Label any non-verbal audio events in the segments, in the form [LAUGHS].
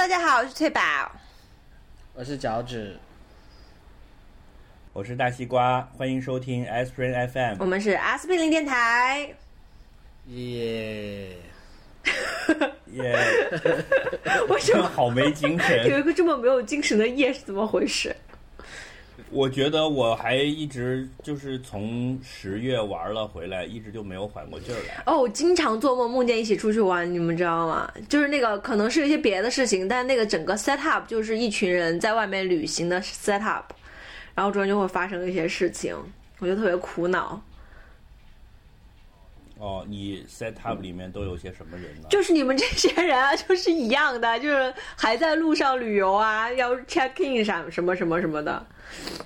大家好，我是翠宝。我是脚趾，我是大西瓜，欢迎收听 Aspirin FM。我们是阿司匹林电台。耶、耶，[LAUGHS] 为什么 [LAUGHS] 好没精神有？一个这么没有精神的夜是怎么回事？我觉得我还一直就是从十月玩了回来，一直就没有缓过劲儿来。哦，我经常做梦梦见一起出去玩，你们知道吗？就是那个可能是一些别的事情，但那个整个 set up 就是一群人在外面旅行的 set up，然后中间就会发生一些事情，我就特别苦恼。哦，你 set up 里面都有些什么人呢？就是你们这些人啊，就是一样的，就是还在路上旅游啊，要 check in 啥什么什么什么的，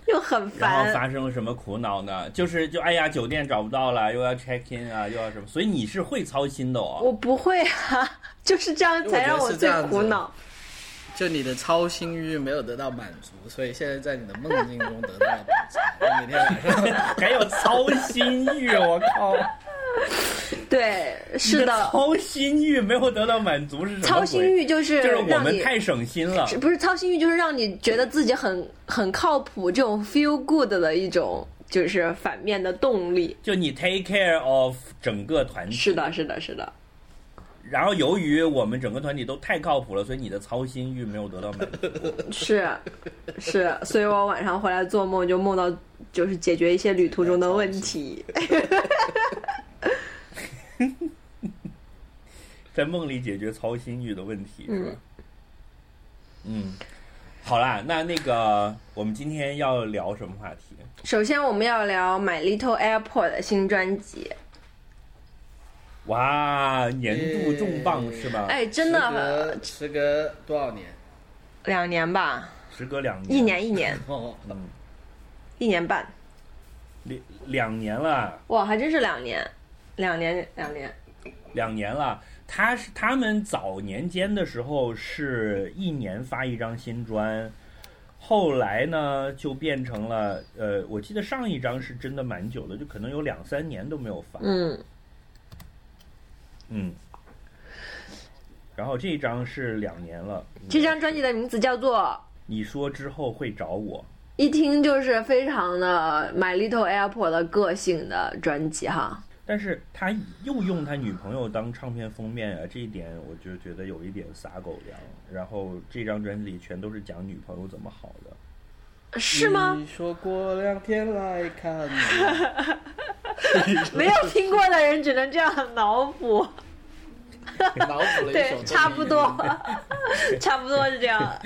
又很然后烦。发生了什么苦恼呢？就是就哎呀，酒店找不到了，又要 check in 啊，又要什么，所以你是会操心的哦。我不会啊，[LAUGHS] 就是这样才让我最苦恼。就你的操心欲没有得到满足，所以现在在你的梦境中得到了补偿。你每天晚上 [LAUGHS] 还有操心欲，我靠！[LAUGHS] 对，是的，操心欲没有得到满足是什么？操心欲就是就是我们太省心了。是不是操心欲，就是让你觉得自己很很靠谱，这种 feel good 的一种，就是反面的动力。就你 take care of 整个团体，是的，是的，是的，然后由于我们整个团体都太靠谱了，所以你的操心欲没有得到满足。[LAUGHS] 是是，所以我晚上回来做梦就梦到，就是解决一些旅途中的问题。[LAUGHS] 在梦里解决操心欲的问题是吧？嗯，好啦，那那个我们今天要聊什么话题？首先，我们要聊《My Little Airport》的新专辑。哇，年度重磅是吧？哎，真的，时隔时隔多少年？两年吧，时隔两年一年一年 [LAUGHS] 哦，嗯，一年半，两两年了，哇，还真是两年，两年两年。两年了。他是他们早年间的时候是一年发一张新专，后来呢就变成了呃，我记得上一张是真的蛮久的，就可能有两三年都没有发。嗯，嗯，然后这一张是两年了。这张专辑的名字叫做。你说之后会找我，一听就是非常的《My Little Airport》的个性的专辑哈。但是他又用他女朋友当唱片封面啊，这一点我就觉得有一点撒狗粮。然后这张专辑里全都是讲女朋友怎么好的，是吗？你说过两天来看你，[LAUGHS] 没有听过的人只能这样脑补，脑补了一首对，差不多，[LAUGHS] 差不多是这样。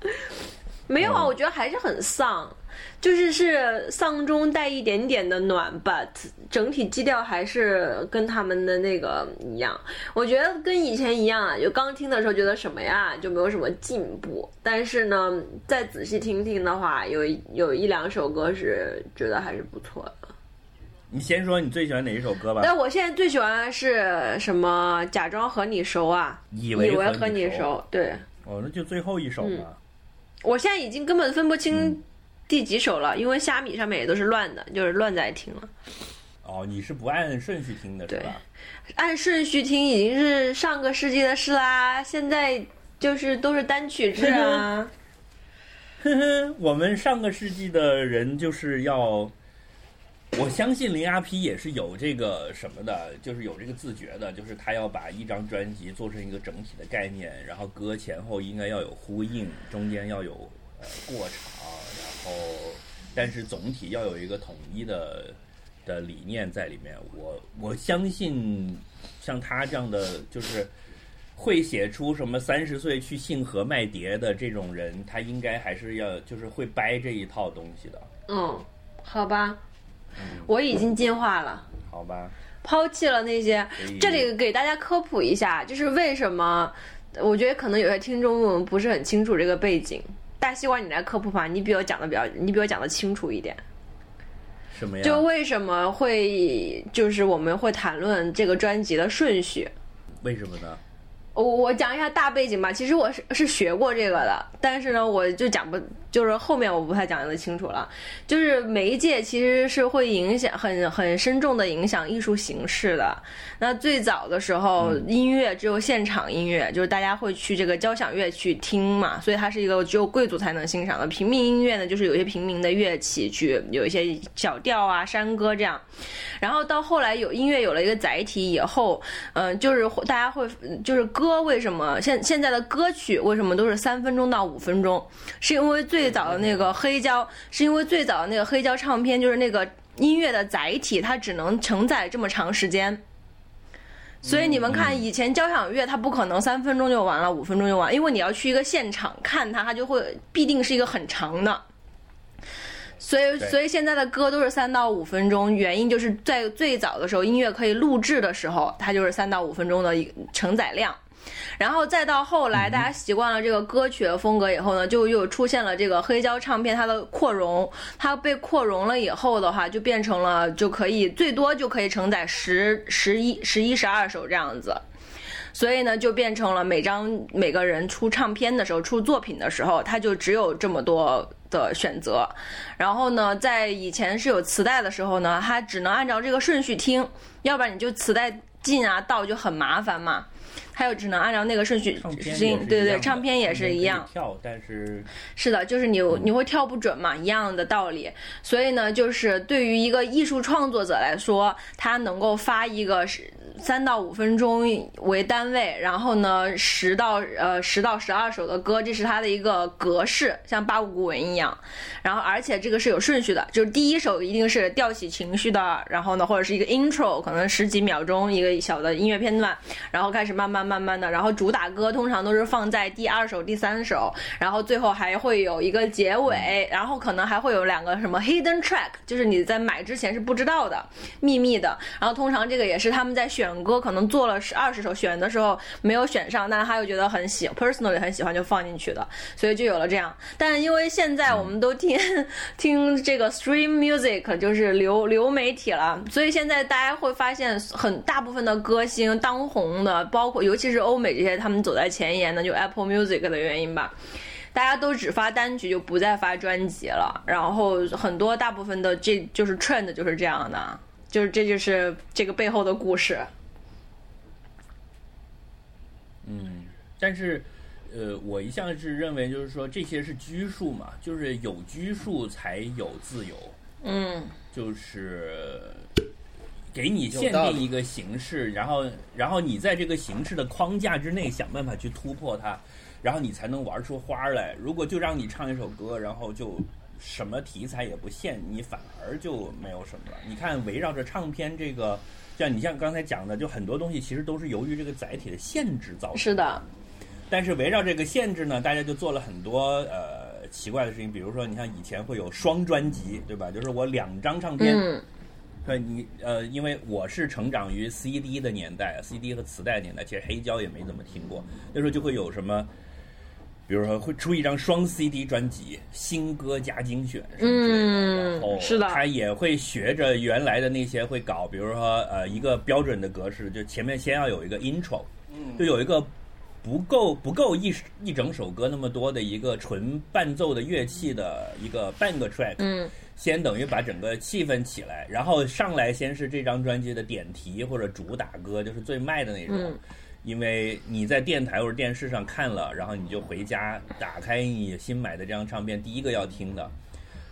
[LAUGHS] 没有啊，嗯我觉得还是很丧，就是是丧中带一点点的暖，but 整体基调还是跟他们的那个一样。我觉得跟以前一样啊，就刚听的时候觉得什么呀，就没有什么进步。但是呢，再仔细听听的话，有有一两首歌是觉得还是不错的。你先说你最喜欢哪一首歌吧？但我现在最喜欢的是什么？假装和你熟啊，以以为和和你熟，熟。对哦，那就最后一首嘛。我现在已经根本分不嗯清第几首了，因为虾米上面也都是乱的，就是乱在听了。哦，你是不按顺序听的是对吧？按顺序听已经是上个世纪的事啦，现在就是都是单曲制啊。[LAUGHS] 呵呵，我们上个世纪的人就是要，我相信林阿皮也是有这个什么的，就是有这个自觉的，就是他要把一张专辑做成一个整体的概念，然后歌前后应该要有呼应，中间要有呃过场，然后但是总体要有一个统一的的理念在里面。我我相信像他这样的就是。会写出什么三十岁去信和卖碟的这种人，他应该还是要就是会掰这一套东西的，嗯，好吧，我已经进化了。好吧？抛弃了那些。这里给大家科普一下，就是为什么？我觉得可能有些听众不是很清楚这个背景。大西瓜，你来科普吧，你比我讲的比较，你比我讲的清楚一点。什么呀？就为什么会，就是我们会谈论这个专辑的顺序。为什么呢？我我讲一下大背景吧。其实我是是学过这个的，但是呢，我就讲不就是后面我不太讲得清楚了。就是媒介其实是会影响很很深重的影响艺术形式的。那最早的时候，音乐只有现场音乐，就是大家会去这个交响乐去听嘛，所以它是一个只有贵族才能欣赏的。平民音乐呢，就是有一些平民的乐器去有一些小调啊、山歌这样。然后到后来有音乐有了一个载体以后，嗯、就是大家会就是歌为什么现现在的歌曲为什么都是三分钟到五分钟？是因为最最早的那个黑胶，是因为最早的那个黑胶唱片就是那个音乐的载体，它只能承载这么长时间。所以你们看，以前交响乐它不可能三分钟就完了，五分钟就完，因为你要去一个现场看它，它就会必定是一个很长的。所以，所以现在的歌都是三到五分钟，原因就是在最早的时候，音乐可以录制的时候，它就是三到五分钟的一个承载量。然后再到后来，大家习惯了这个歌曲的风格以后呢，就又出现了这个黑胶唱片，它的扩容，它被扩容了以后的话，就变成了就可以最多就可以承载十、十一、十一、十二首这样子。所以呢，就变成了每张每个人出唱片的时候、出作品的时候，他就只有这么多的选择。然后呢，在以前是有磁带的时候呢，它只能按照这个顺序听，要不然你就磁带进啊到就很麻烦嘛。还有只能按照那个顺序对对对，唱片也是一样跳，但是是的，就是你你会跳不准嘛，一样的道理。所以呢，就是对于一个艺术创作者来说，他能够发一个是三到五分钟为单位，然后呢十到呃十到十二首的歌，这是他的一个格式，像八股古文一样。然后而且这个是有顺序的，就是第一首一定是吊起情绪的，然后呢或者是一个 intro，可能十几秒钟一个小的音乐片段，然后开始慢慢慢慢的，然后主打歌通常都是放在第二首、第三首，然后最后还会有一个结尾，然后可能还会有两个什么 hidden track，就是你在买之前是不知道的秘密的。然后通常这个也是他们在选歌，可能做了十二十首，选的时候没有选上，但是他又觉得很喜，personally 很喜欢就放进去的，所以就有了这样。但因为现在我们都听听这个 stream music，就是流流媒体了，所以现在大家会发现很大部分的歌星当红的，包括尤其是欧美这些，他们走在前沿的，就 Apple Music 的原因吧。大家都只发单曲，就不再发专辑了。然后很多大部分的这就是 trend 就是这样的，就是这就是这个背后的故事。嗯，但是，呃，我一向是认为，就是说这些是拘束嘛，就是有拘束才有自由，嗯，就是给你限定一个形式，然后，然后你在这个形式的框架之内想办法去突破它，然后你才能玩出花儿来。如果就让你唱一首歌，然后就什么题材也不限，你反而就没有什么了。你看，围绕着唱片这个。像你像刚才讲的，就很多东西其实都是由于这个载体的限制造成的。是的，但是围绕这个限制呢，大家就做了很多呃奇怪的事情，比如说你像以前会有双专辑，对吧？就是我两张唱片，嗯呃，你呃，因为我是成长于 CD 的年代，CD 和磁带年代，其实黑胶也没怎么听过，那时候就会有什么。比如说会出一张双 CD 专辑，新歌加精选什么之类的，嗯然后是的。他也会学着原来的那些会搞，比如说呃一个标准的格式，就前面先要有一个 intro，就有一个不够不够一一整首歌那么多的一个纯伴奏的乐器的一个半个 track，嗯先等于把整个气氛起来，然后上来先是这张专辑的点题或者主打歌，就是最卖的那种。嗯因为你在电台或者电视上看了，然后你就回家打开你新买的这张唱片，第一个要听的，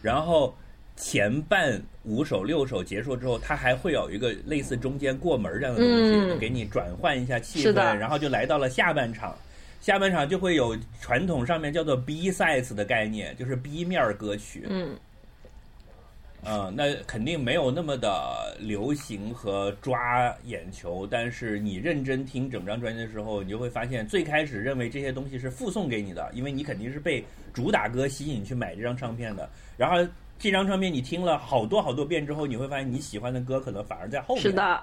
然后前半五首六首结束之后，它还会有一个类似中间过门这样的东西，嗯给你转换一下气氛，然后就来到了下半场。下半场就会有传统上面叫做 B sides 的概念，就是 B 面歌曲。嗯嗯，那肯定没有那么的流行和抓眼球，但是你认真听整张专辑的时候，你就会发现，最开始认为这些东西是附送给你的，因为你肯定是被主打歌吸引去买这张唱片的。然后这张唱片你听了好多好多遍之后，你会发现你喜欢的歌可能反而在后面。是，的，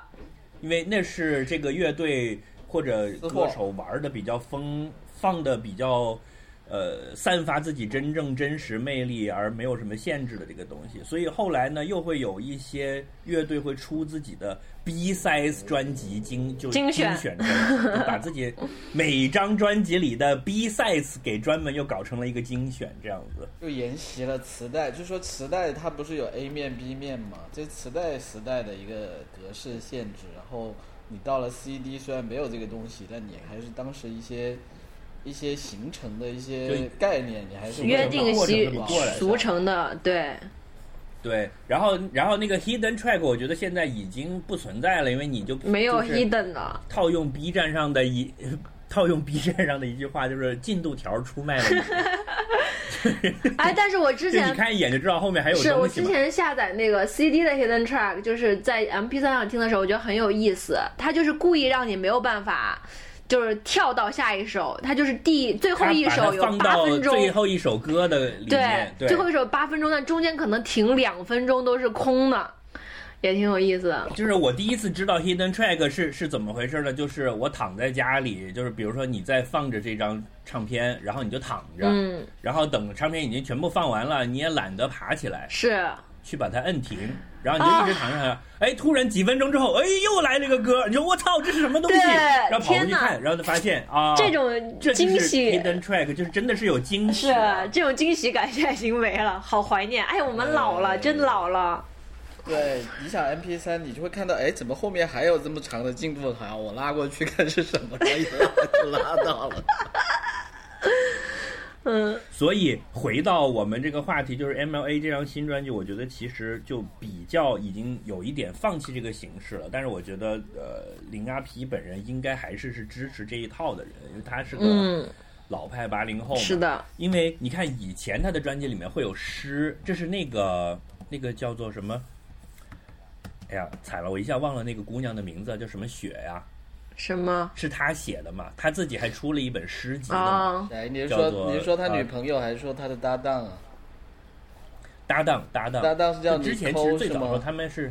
因为那是这个乐队或者歌手玩的比较疯，放的比较呃，散发自己真正真实魅力而没有什么限制的这个东西，所以后来呢，又会有一些乐队会出自己的 B size 专辑精就精选选专辑，就把自己每张专辑里的 B size 给专门又搞成了一个精选这样子。又沿袭了磁带，就说磁带它不是有 A 面 B 面嘛？这磁带时代的一个格式限制，然后你到了 CD，虽然没有这个东西，但你还是当时一些一些形成的一些对概念，你还是约定俗成的，对，对，然后然后那个 hidden track，我觉得现在已经不存在了，因为你就没有 hidden 了。套用 B 站上的一套用 B 站上的一句话，就是进度条出卖了你。[LAUGHS] 哎，但是我之前你看一眼就知道后面还有是我。之前下载那个 CD 的 hidden track，就是在 MP 3上听的时候，我觉得很有意思。它就是故意让你没有办法，就是跳到下一首，它就是第最后一首有八分钟，最后一首歌的里面，对，最后一首八分钟，但中间可能停两分钟都是空的，也挺有意思的。就是我第一次知道 hidden track 是是怎么回事呢？就是我躺在家里，就是比如说你在放着这张唱片，然后你就躺着，嗯，然后等唱片已经全部放完了，你也懒得爬起来是，去把它摁停，然后你就一直躺着躺着，哎，突然几分钟之后，哎，又来了一个歌，你说我操，这是什么东西？然后跑过去看，然后就发现啊，这种就是惊喜 hidden track，就是真的是有惊喜是。这种惊喜感现在已经没了，好怀念。哎，我们老了，真老了。对，你想 MP 三你就会看到，哎，怎么后面还有这么长的进度条？我拉过去看是什么，然后一拉就拉到了。[LAUGHS] 嗯，所以回到我们这个话题，就是 MLA 这张新专辑，我觉得其实就比较已经有一点放弃这个形式了。但是我觉得，呃，林阿皮本人应该还是是支持这一套的人，因为他是个嗯老派八零后嘛。是的，因为你看以前他的专辑里面会有诗，这是那个那个叫做什么？哎呀，踩了，我一下忘了那个姑娘的名字，叫什么雪呀？什么是他写的嘛？他自己还出了一本诗集。啊？哎，你是说你是说他女呃朋友还是说他的搭档啊？搭档搭档搭档是叫就之前其实最早的时候他们是。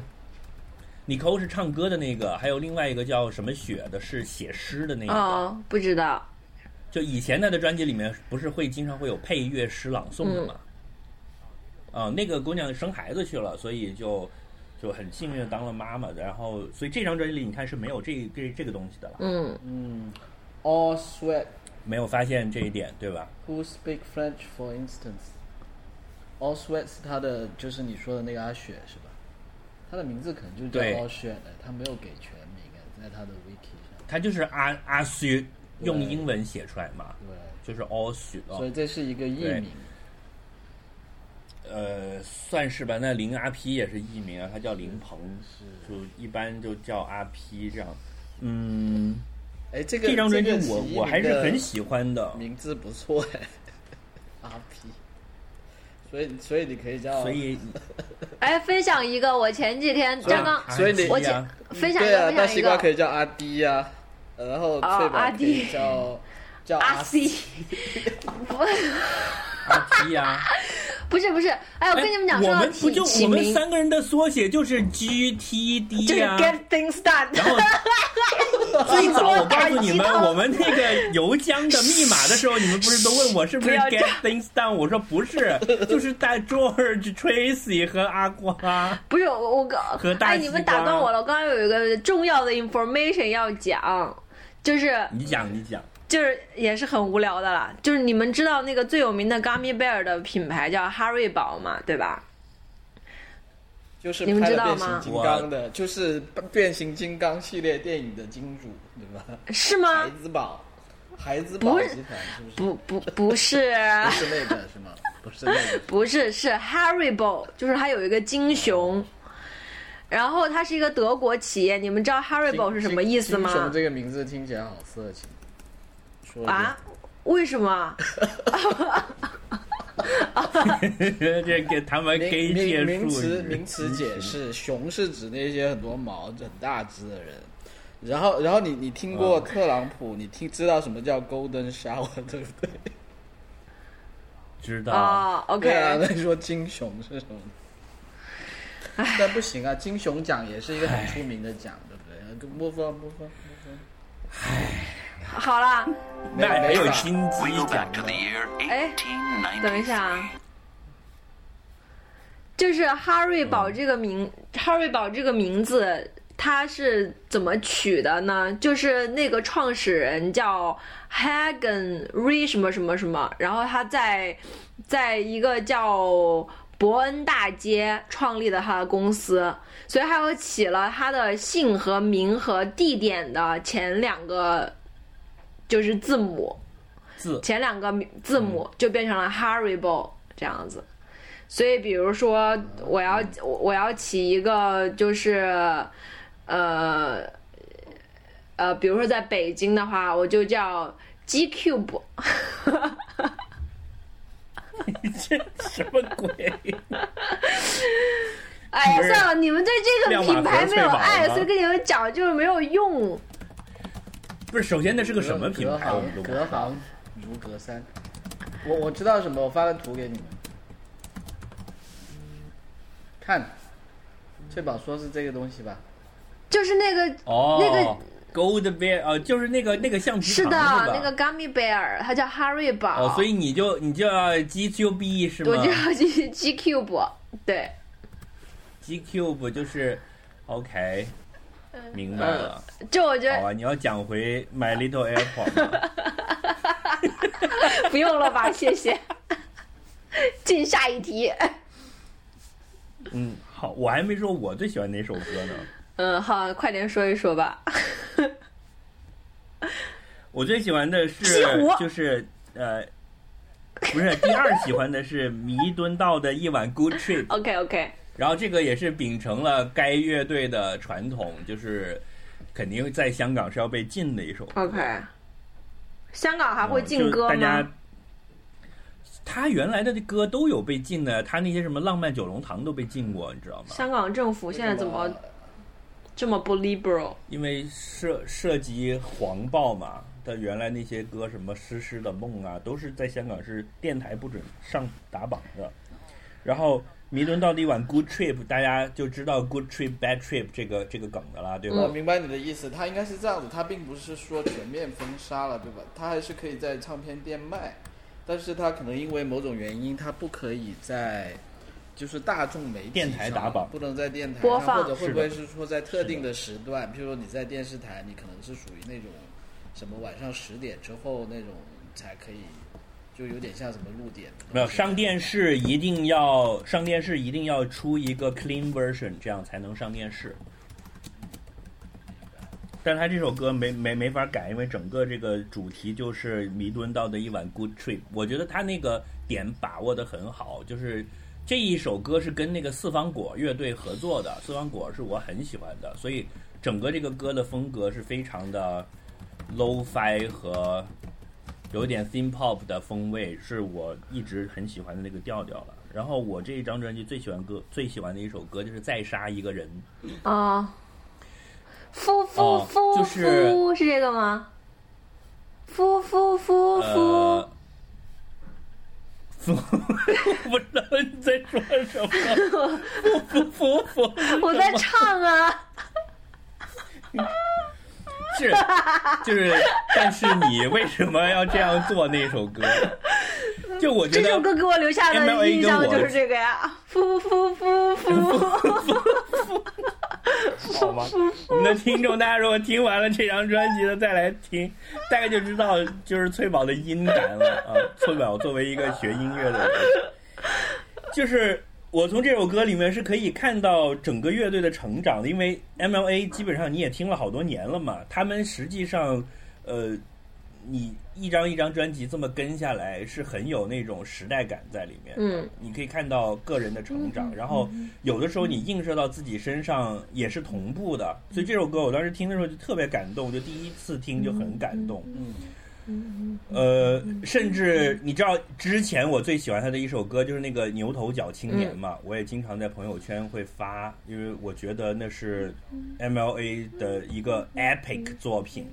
你抠是唱歌的那个，还有另外一个叫什么雪的，是写诗的那个。哦，不知道。就以前他的专辑里面，不是会经常会有配乐诗朗诵的嘛？啊、那个姑娘生孩子去了，所以就就很幸运的当了妈妈。然后，所以这张专辑里你看是没有这这这个东西的了，嗯，嗯，All sweat 没有发现这一点，对吧？who speak French for instance。All sweat 是他的，就是你说的那个阿雪是吧？他的名字可能就叫对 All sweat，他没有给全名啊，在他的 wiki 上。他就是阿阿雪用英文写出来嘛，对，就是 all 许哦所以这是一个艺名。呃，算是吧。那林阿 P 也是艺名啊，他叫林鹏，就一般就叫阿 P 这样。嗯，哎，这个这张专辑我这个我还是很喜欢的，名字不错哎，阿 P。所以所以你可以叫，所以 [LAUGHS] 哎，分享一个，我前几天刚刚所以你我啊前分享一个，对啊，那分享一个西瓜可以叫阿 D 呀、然后翠阿宝可以 D 叫叫阿 C，阿啊。[LAUGHS] 不是不是，哎，我跟你们讲，哎我们不就，我们三个人的缩写就是 GTD 就是呀、get things done。然后 [LAUGHS] 最早我告诉你们，我们那个邮箱的密码的时候，你们不是都问我是不是 get 样 things done？我说不是，就是大 George、Tracy 和阿瓜。不是我我刚哎，和大哎你们打断我了，我刚刚有一个重要的 information 要讲，就是你讲，你讲。就是也是很无聊的啦，就是你们知道那个最有名的 gummy bear 的品牌叫哈瑞宝嘛，对吧？就是你们知道吗形金刚的，就是变形金刚系列电影的金主，对吧？是吗孩？子宝，孩子宝集团是不是？不不不是，不是那个是吗？不是那个。[LAUGHS] 不是是 Haribo，就是它有一个金熊，然后它是一个德国企业，你们知道 Haribo 是什么意思金熊吗？这个名字听起来好色情。啊？为什么？[LAUGHS] 这给他们名 gay 界名名术语词名词解释，熊是指那些很多毛很大只的人。然后，然后你你听过嗯特朗普，你听知道什么叫 golden shower 对不对？知道。啊，，OK，那你说金熊是什么？但不行啊，金熊奖也是一个很出名的奖，对不对？不分不分不分。好了，那没有没法金鸡 We go 奖 back to 呢 the。year 哎等一下啊，就是哈瑞宝这个名，哈瑞宝这个名字。它是怎么取的呢？就是那个创始人叫 Hagen Re 什么什么什么，然后他在在一个叫伯恩大街创立的他的公司，所以他又起了他的姓和名和地点的前两个就是字母，字前两个字母就变成了 Haribo 这样子。所以，比如说，我要我要起一个就是，呃呃，比如说在北京的话，我就叫 G Cube。[LAUGHS] 这什么鬼？哎呀，算了，你们对这个品牌没有爱，所以跟你们讲就是没有用。不是，首先那是个什么品牌？我行。隔行如隔山。我我知道什么，我发个图给你们看。翠宝说是这个东西吧？就是那个哦，那个 Gold Bear，哦，就是那个那个橡皮是的？那个 Gummy Bear，它叫哈瑞宝。哦，所以你就你就要 G Q B 是吗我就要 G G Cube，对。？G Cube 就是 OK，明白了。就我觉得好啊，你要讲回 My Little Airport 吗 [LAUGHS] 不用了吧，[LAUGHS] 谢谢。进下一题。嗯，好，我还没说我最喜欢哪首歌呢。嗯，好，快点说一说吧。[LAUGHS] 我最喜欢的西是湖就是呃，不是第二喜欢的是弥敦道的一晚 Good Trip，OK OK，然后这个也是秉承了该乐队的传统，就是肯定在香港是要被禁的一首。OK，香港还会嗯禁歌就大家吗？他原来的歌都有被禁的，他那些什么浪漫九龙塘都被禁过，你知道吗？香港政府现在怎么这么不 liberal？因为涉涉及黄暴嘛，他原来那些歌什么《诗诗的梦》啊，都是在香港是电台不准上打榜的。然后弥敦道的一晚 Good Trip，大家就知道 Good Trip Bad Trip 这个这个梗的啦，对吧？我明白你的意思，它应该是这样子，它并不是说全面封杀了，对吧？它还是可以在唱片店卖，但是它可能因为某种原因，它不可以在就是大众媒体电台上打榜不能在电台播放或者会不会是是说在特定的时段，譬如说你在电视台，你可能是属于那种什么晚上十点之后那种才可以，就有点像什么露点。没有上电视一定要上电视一定要出一个 clean version，这样才能上电视。但他这首歌没没没法改，因为整个这个主题就是弥敦道的一晚 good trip。我觉得他那个点把握的很好，就是这一首歌是跟那个四方果乐队合作的，四方果是我很喜欢的，所以整个这个歌的风格是非常的 low-fi 和有点 theme pop 的风味，是我一直很喜欢的那个调调了。然后我这一张专辑最喜欢歌最喜欢的一首歌就是《再杀一个人》。啊，夫夫哦夫就是夫是这个吗？夫夫夫夫呃，我 [LAUGHS] 不知道你在说什么。服服服服，我在唱啊。[LAUGHS] 是就是，但是你为什么要这样做那首歌？就我觉得这首歌给我留下的印象就是这个呀，夫夫夫夫。好吗？我们的听众，大家如果听完了这张专辑的再来听，大概就知道就是翠宝的音感了啊。翠宝作为一个学音乐的人，就是我从这首歌里面是可以看到整个乐队的成长的，因为 MLA 基本上你也听了好多年了嘛，他们实际上，呃，你一张一张专辑这么跟下来，是很有那种时代感在里面。嗯，你可以看到个人的成长，然后有的时候你映射到自己身上也是同步的。所以这首歌我当时听的时候就特别感动，就第一次听就很感动。嗯，呃，甚至你知道之前我最喜欢他的一首歌就是那个牛头角青年嘛，我也经常在朋友圈会发，因为我觉得那是 MLA 的一个 epic 作品，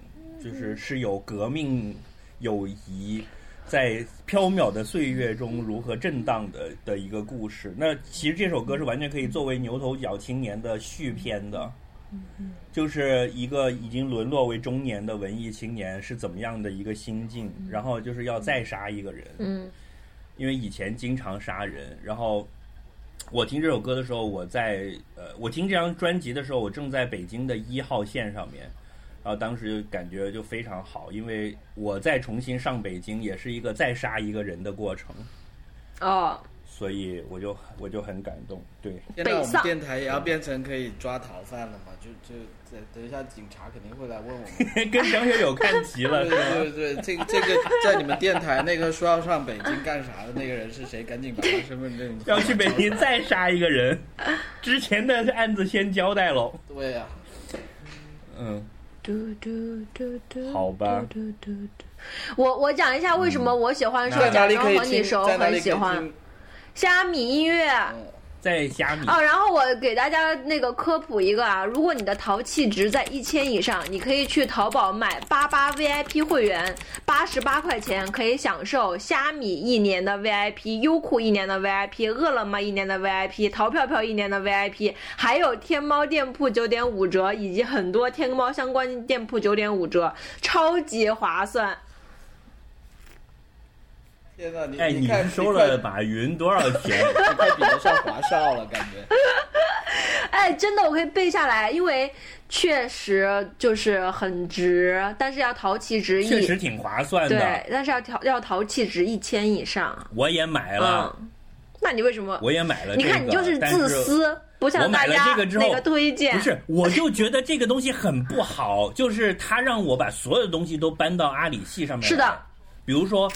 就是是有革命友谊在飘渺的岁月中如何震荡的的一个故事。那其实这首歌是完全可以作为牛头角青年的续篇的。就是一个已经沦落为中年的文艺青年是怎么样的一个心境，然后就是要再杀一个人，嗯。因为以前经常杀人，然后我听这首歌的时候，我在呃，我听这张专辑的时候，我正在北京的一号线上面，然后当时感觉就非常好，因为我再重新上北京也是一个再杀一个人的过程，哦，所以我就我就很感动，对，现在我们电台也要变成可以抓逃犯了嘛？就就等等一下，警察肯定会来问我们。[LAUGHS] 跟张学友看齐了，对？对对，这个这个在你们电台那个说要上北京干啥的那个人是谁？赶紧把他身份证要去北京再杀一个人，之前的案子先交代喽。对呀、嗯，嘟嘟嘟嘟，好吧嘟嘟嘟嘟我我讲一下为什么我喜欢说在哪假装里可你熟，很喜欢听？虾米音乐。嗯，在虾米哦，然后我给大家那个科普一个啊，如果你的淘气值在一千以上，你可以去淘宝买八八 VIP 会员，八十八块钱可以享受虾米一年的 VIP、优酷一年的 VIP、饿了么一年的 VIP、淘票票一年的 VIP，还有天猫店铺九点五折，以及很多天猫相关店铺九点五折，超级划算。天哪，你哎，你看收了马云多少钱？[LAUGHS] 你快比得上华少了，感觉。[LAUGHS] 哎，真的我可以背下来，因为确实就是很值，但是要淘气值一确实挺划算的。对，但是要淘要淘气值一千以上。我也买了，嗯，那你为什么？我也买了、这个。你看你就是自私，不我买了向大家这个之后那个推荐。不是，我就觉得这个东西很不好，就是他让我把所有的东西都搬到阿里系上面。是的，比如说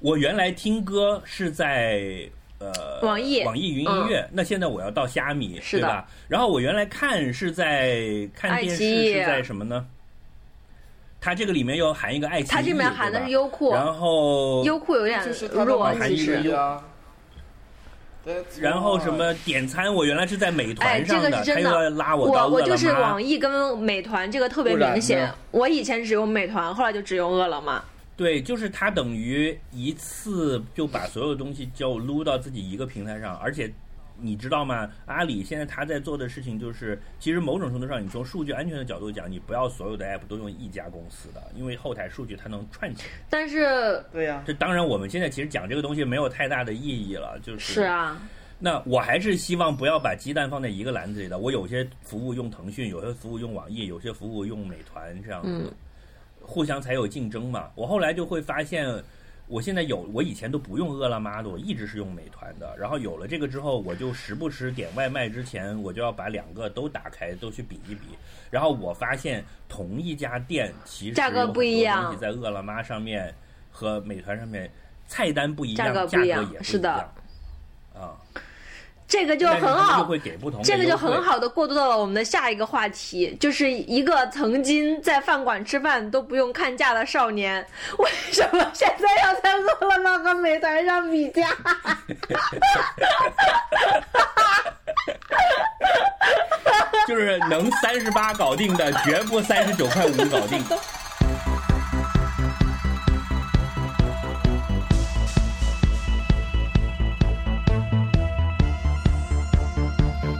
我原来听歌是在。呃，网易网易云音乐，那现在我要到虾米，是的对吧？然后我原来看是在看电视是在什么呢？它这个里面又含一个爱奇艺，它这里面含的是优酷，然后优酷有点就是他的弱，网易其实。云啊。然后什么点餐，我原来是在美哎，团上的，这个是真他又要。拉我到饿了我就是网易跟美团这个特别明显。我以前只用美团，后来就只用饿了么。对，就是它等于一次就把所有东西就撸到自己一个平台上，而且你知道吗？阿里现在他在做的事情就是，其实某种程度上，你从数据安全的角度讲，你不要所有的 app 都用一家公司的，因为后台数据它能串起来。但是对呀、这当然，我们现在其实讲这个东西没有太大的意义了，就是是啊，那我还是希望不要把鸡蛋放在一个篮子里的。我有些服务用腾讯，有些服务用网易，有些服务用美团，这样子，嗯互相才有竞争嘛。我后来就会发现，我现在有，我以前都不用饿了么的，我一直是用美团的。然后有了这个之后，我就时不时点外卖之前，我就要把两个都打开，都去比一比。然后我发现，同一家店其实价格不一样东西在饿了么上面和美团上面菜单不一样，价格不一样也不是的啊。这个就很好，会给不同这个就很好的过渡到了我们的下一个话题，就是一个曾经在饭馆吃饭都不用看价的少年，[LAUGHS] 为什么现在要在饿了么和美团上比价？[LAUGHS] 就是能三十八搞定的，绝不三十九块五搞定。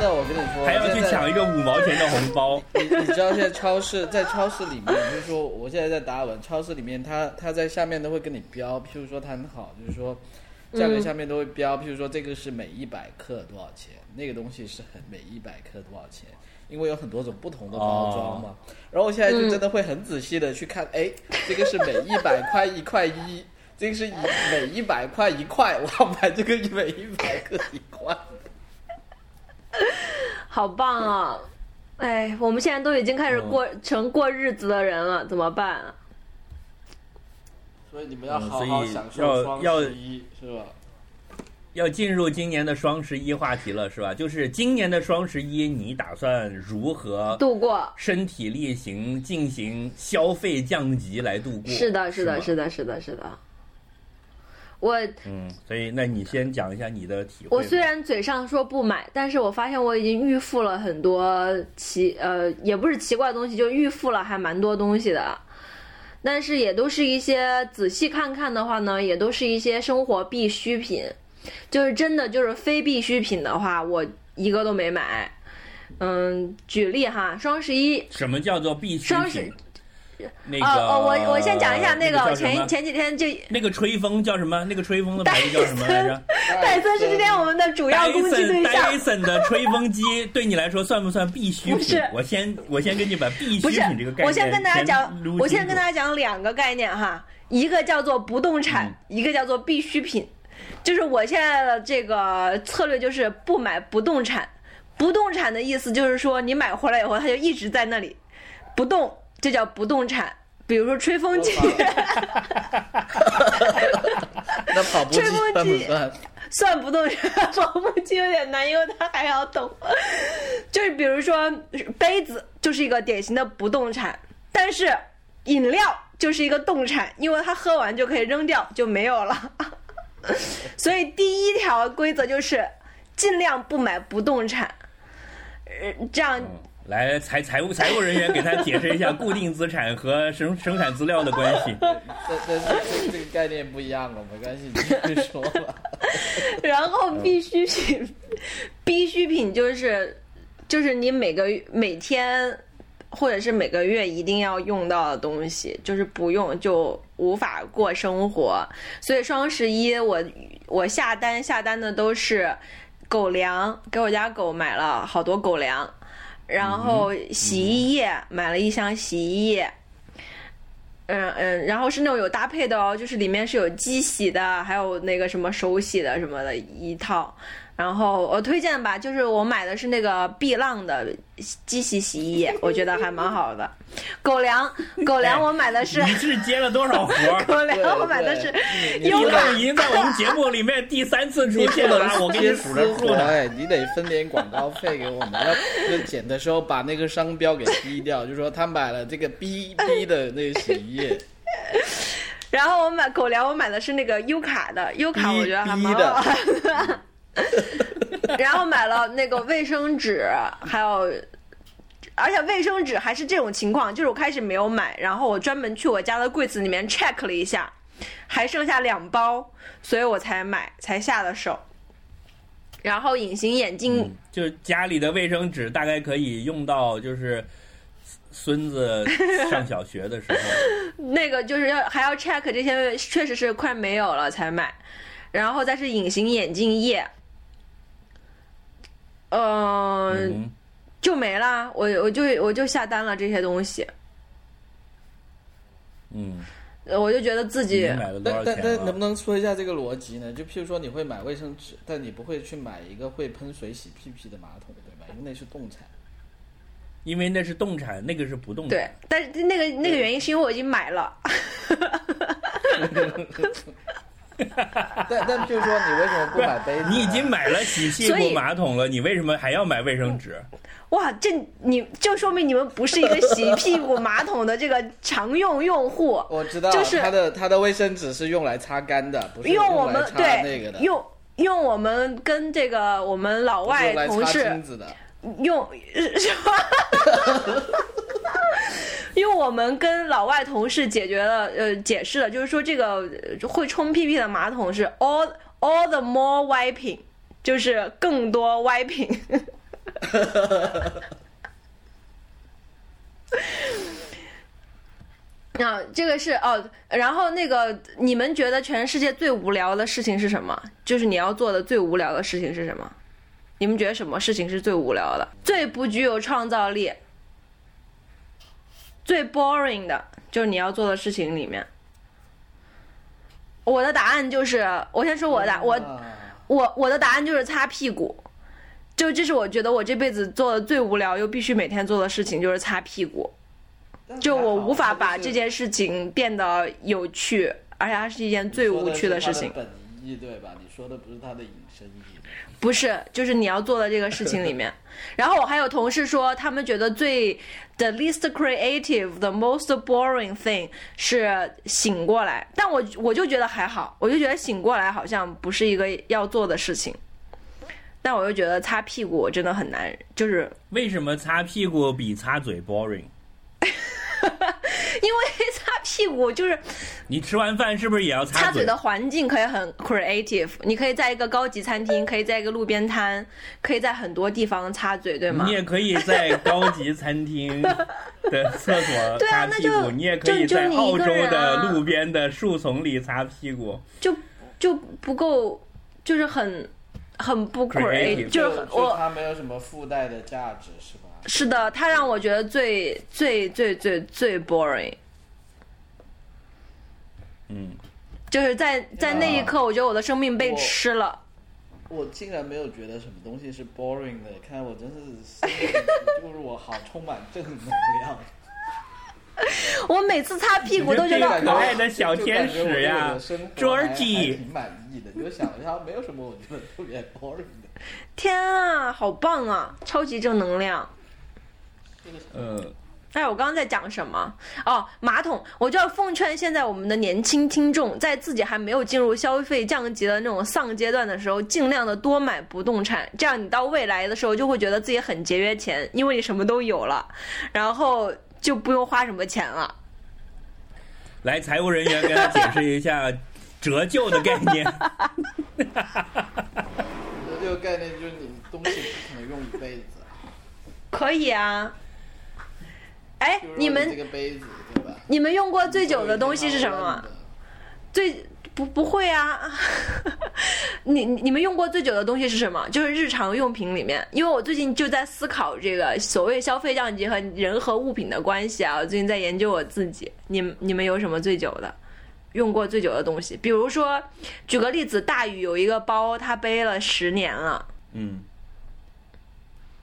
的，我跟你说，还要去抢一个五毛钱的红包。你你知道现在超市在超市里面，就是说我现在在达尔文超市里面，它它在下面都会跟你标，譬如说它很好，就是说价格下面都会标，譬如说这个是每一百克多少钱，那个东西是很每一百克多少钱，因为有很多种不同的包装嘛。然后我现在就真的会很仔细的去看，哎，这个是每一百块一块一。这个是一每一百块一块，我要买这个每一百克一块。[LAUGHS] 好棒啊！哎，我们现在都已经开始过、成过日子的人了，怎么办啊？所以你们要好好享受双十一，是吧？要进入今年的双十一话题了，是吧？就是今年的双十一，你打算如何度过。身体力行进行消费降级来度过？是的，是的，吗是的，是的，是的。我嗯，所以那你先讲一下你的体会。我虽然嘴上说不买，但是我发现我已经预付了很多奇呃，也不是奇怪的东西，就预付了还蛮多东西的。但是也都是一些仔细看看的话呢，也都是一些生活必需品。就是真的就是非必需品的话，我一个都没买。嗯，举例哈，双十一什么叫做必需双十品？那个哦哦，我我先讲一下那个前前几天就那个吹风叫什么？那个吹风的牌子叫什么来着？戴森是今天我们的主要攻击对象。戴森的吹风机对你来说算不算必需品不是？我先我先跟你把必需品这个概念我先跟大家讲，我先跟大家讲两个概念哈，一个叫做不动产，嗯一个叫做必需品。就是我现在的这个策略就是不买不动产。不动产的意思就是说，你买回来以后，它就一直在那里不动，这叫不动产。比如说吹风机，那跑步机算不机算？[LAUGHS] 算不动产，跑步机有点难，因为它还要动。[LAUGHS] 就是比如说杯子就是一个典型的不动产，但是饮料就是一个动产，因为它喝完就可以扔掉，就没有了。[LAUGHS] 所以第一条规则就是尽量不买不动产，呃，这样来财财务财务人员给他解释一下固定资产和生生产资料的关系。这这这这个概念不一样了，没关系，你别说了。[LAUGHS] 然后必需品，必需品就是就是你每个每天或者是每个月一定要用到的东西，就是不用就无法过生活。所以双十一我我下单下单的都是狗粮，给我家狗买了好多狗粮，然后洗衣液、买了一箱洗衣液。嗯嗯，然后是那种有搭配的哦，就是里面是有机洗的，还有那个什么手洗的什么的一套。然后我推荐吧，就是我买的是那个碧浪的机洗洗衣液，我觉得还蛮好的。狗粮，狗粮我买的是你是接了多少活儿？狗粮，我买的是优卡已经在我们节目里面第三次出现了我给你数着数呢。哎，你得分点广告费给我们，要就剪的时候把那个商标给逼掉，就说他买了这个 B B 的那个洗衣液，[LAUGHS] 然后我买狗粮，我买的是那个优卡的，优卡我觉得还蛮逼好的。[LAUGHS] 然后买了那个卫生纸，还有，而且卫生纸还是这种情况，就是我开始没有买，然后我专门去我家的柜子里面 check 了一下，还剩下两包，所以我才买，才下的手。然后隐形眼镜，嗯，就家里的卫生纸大概可以用到，就是孙子 [LAUGHS] 上小学的时候。那个就是要还要 check 这些，确实是快没有了才买，然后再是隐形眼镜液，呃，嗯，就没了，我我就我就下单了这些东西，嗯，呃我就觉得自己你买了多少钱但但但能？不能说一下这个逻辑呢？就譬如说你会买卫生纸，但你不会去买一个会喷水洗屁屁的马桶，对吧？因为那是动产。因为那是动产，那个是不动产对。，但是那个那个原因是因为我已经买了，[LAUGHS] [LAUGHS] [LAUGHS] 但但就是说你为什么不买杯子？你已经买了洗屁股马桶了，你为什么还要买卫生纸？哇，这你就说明你们不是一个洗屁股马桶的这个常用用户，[LAUGHS] 我知道，就是它的他的卫生纸是用来擦干的，不是用我们来擦那个对的，用用我们跟这个我们老外同事的。用是吧？[LAUGHS] 用我们跟老外同事解决了，呃，解释了，就是说这个会冲屁屁的马桶是 all all the more wiping，就是更多 wiping。[LAUGHS] 啊，这个是哦，然后那个你们觉得全世界最无聊的事情是什么？就是你要做的最无聊的事情是什么？你们觉得什么事情是最无聊的、最不具有创造力、最 boring 的？就是你要做的事情里面，我的答案就是，我先说我的答，我啊我我的答案就是擦屁股，就这是我觉得我这辈子做的最无聊又必须每天做的事情，就是擦屁股。就我无法把这件事情变得有趣，而且它是一件最无趣的事情。本意，对吧？你说的不是它的引申义。不是，就是你要做的这个事情里面。[LAUGHS] 然后我还有同事说，他们觉得最 the least creative, the most boring thing 是醒过来，但我我就觉得还好，我就觉得醒过来好像不是一个要做的事情。但我又觉得擦屁股真的很难，就是为什么擦屁股比擦嘴 boring？[LAUGHS] [LAUGHS] 因为擦屁股就是你吃完饭是不是也要擦嘴的环境可以很 creative，你可以在一个高级餐厅，可以在一个路边摊，可以在很多地方擦嘴，对吗？你也可以在高级餐厅的 [LAUGHS] 厕所擦屁股，你也可以在澳洲的路边的树丛里擦屁股，就就不够，就是很很不 creative，就是我它没有什么附带的价值，是吧？是的，他让我觉得最最最最最 boring。嗯，就是在在那一刻，我觉得我的生命被吃了。我竟然没有觉得什么东西是 boring 的，看来我真是，[LAUGHS] 就是我好充满正能量。[LAUGHS] 我每次擦屁股都觉得可爱的小天使呀，Georgie，挺满意的。你就想一下，没有什么我觉得特别 boring 的。天啊，好棒啊，超级正能量。呃，哎，我刚刚在讲什么？哦，马桶，我就要奉劝现在我们的年轻听众，在自己还没有进入消费降级的那种丧阶段的时候，尽量的多买不动产，这样你到未来的时候就会觉得自己很节约钱，因为你什么都有了，然后就不用花什么钱了。来，财务人员给他解释一下折旧的概念。[LAUGHS] 折旧概念就是你东西不可能用一辈子。可以啊。哎，你们这个杯子对吧？你们用过最久的东西是什么？最不不会啊！[LAUGHS] 你你们用过最久的东西是什么？就是日常用品里面，因为我最近就在思考这个所谓消费降级和人和物品的关系啊。我最近在研究我自己。你你们有什么最久的？用过最久的东西？比如说，举个例子，大宇有一个包，他背了十年了。嗯。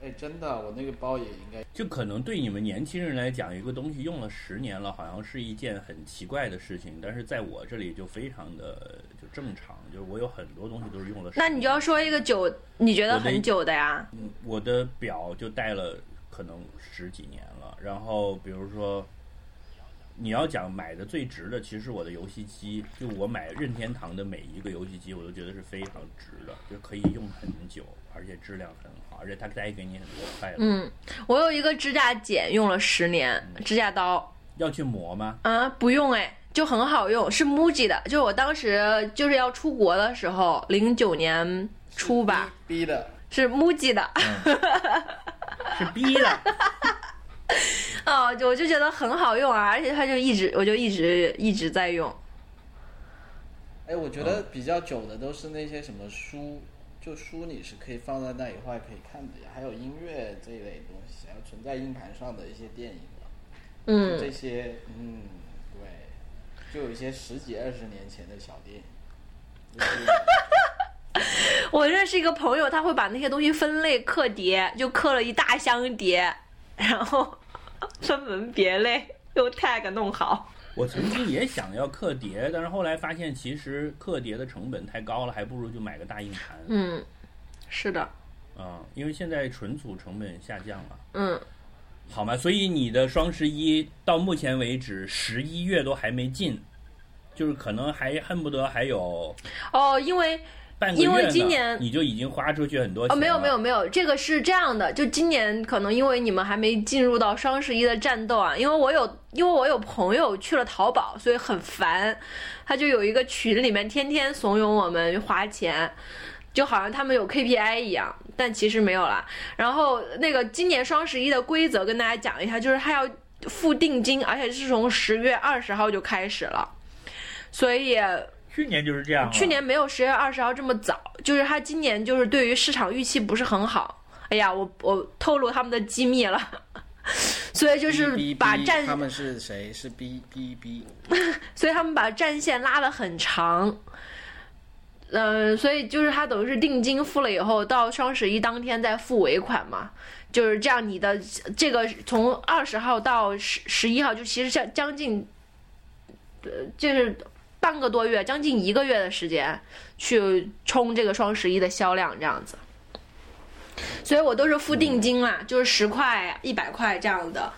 哎，真的，我那个包也应该。就可能对你们年轻人来讲，一个东西用了十年了，好像是一件很奇怪的事情。但是在我这里就非常的就正常，就是我有很多东西都是用了。那你就要说一个久，你觉得很久的呀？嗯，我的表就戴了可能十几年了。然后比如说。你要讲买的最值的，其实我的游戏机，就我买任天堂的每一个游戏机，我都觉得是非常值的，就可以用很久，而且质量很好，而且它带给你很多快乐。嗯，我有一个指甲剪用了十年，指甲刀要去磨吗？啊，不用哎，就很好用，是 MUJI 的，就是我当时就是要出国的时候，零九年初吧，逼的，是 MUJI 的，是逼的。哦，[LAUGHS] 就我就觉得很好用啊，而且它就一直，我就一直一直在用。哎，我觉得比较久的都是那些什么书，就书你是可以放在那以后还可以看的呀，还有音乐这一类东西，还有存在硬盘上的一些电影嗯，这些，嗯，对，就有一些十几二十年前的小电影。[LAUGHS] 我认识一个朋友，他会把那些东西分类刻碟，就刻了一大箱碟。然后分门别类，用 tag 弄好。我曾经也想要刻碟，但是后来发现其实刻碟的成本太高了，还不如就买个大硬盘。嗯，是的。嗯，因为现在存储成本下降了。嗯，好嘛？所以你的双十一到目前为止十一月都还没进，就是可能还恨不得还有。哦，因为。因为今年你就已经花出去很多钱哦，没有没有没有，这个是这样的，就今年可能因为你们还没进入到双十一的战斗啊，因为我有因为我有朋友去了淘宝，所以很烦，他就有一个群里面天天怂恿我们花钱，就好像他们有 KPI 一样，但其实没有啦。然后那个今年双十一的规则跟大家讲一下，就是他要付定金，而且是从十月二十号就开始了，所以。去年就是这样，去年没有十月二十号这么早，就是他今年就是对于市场预期不是很好。哎呀，我我透露他们的机密了，[LAUGHS] 所以就是把战他们是谁是 B B B，所以他们把战线拉的很长。嗯，所以就是他等于是定金付了以后，到双十一当天再付尾款嘛，就是这样。你的这个从二十号到十十一号，就其实将将近，呃，就是。半个多月，将近一个月的时间去冲这个双十一的销量，这样子。所以我都是付定金啦，就是十块、一百块这样的，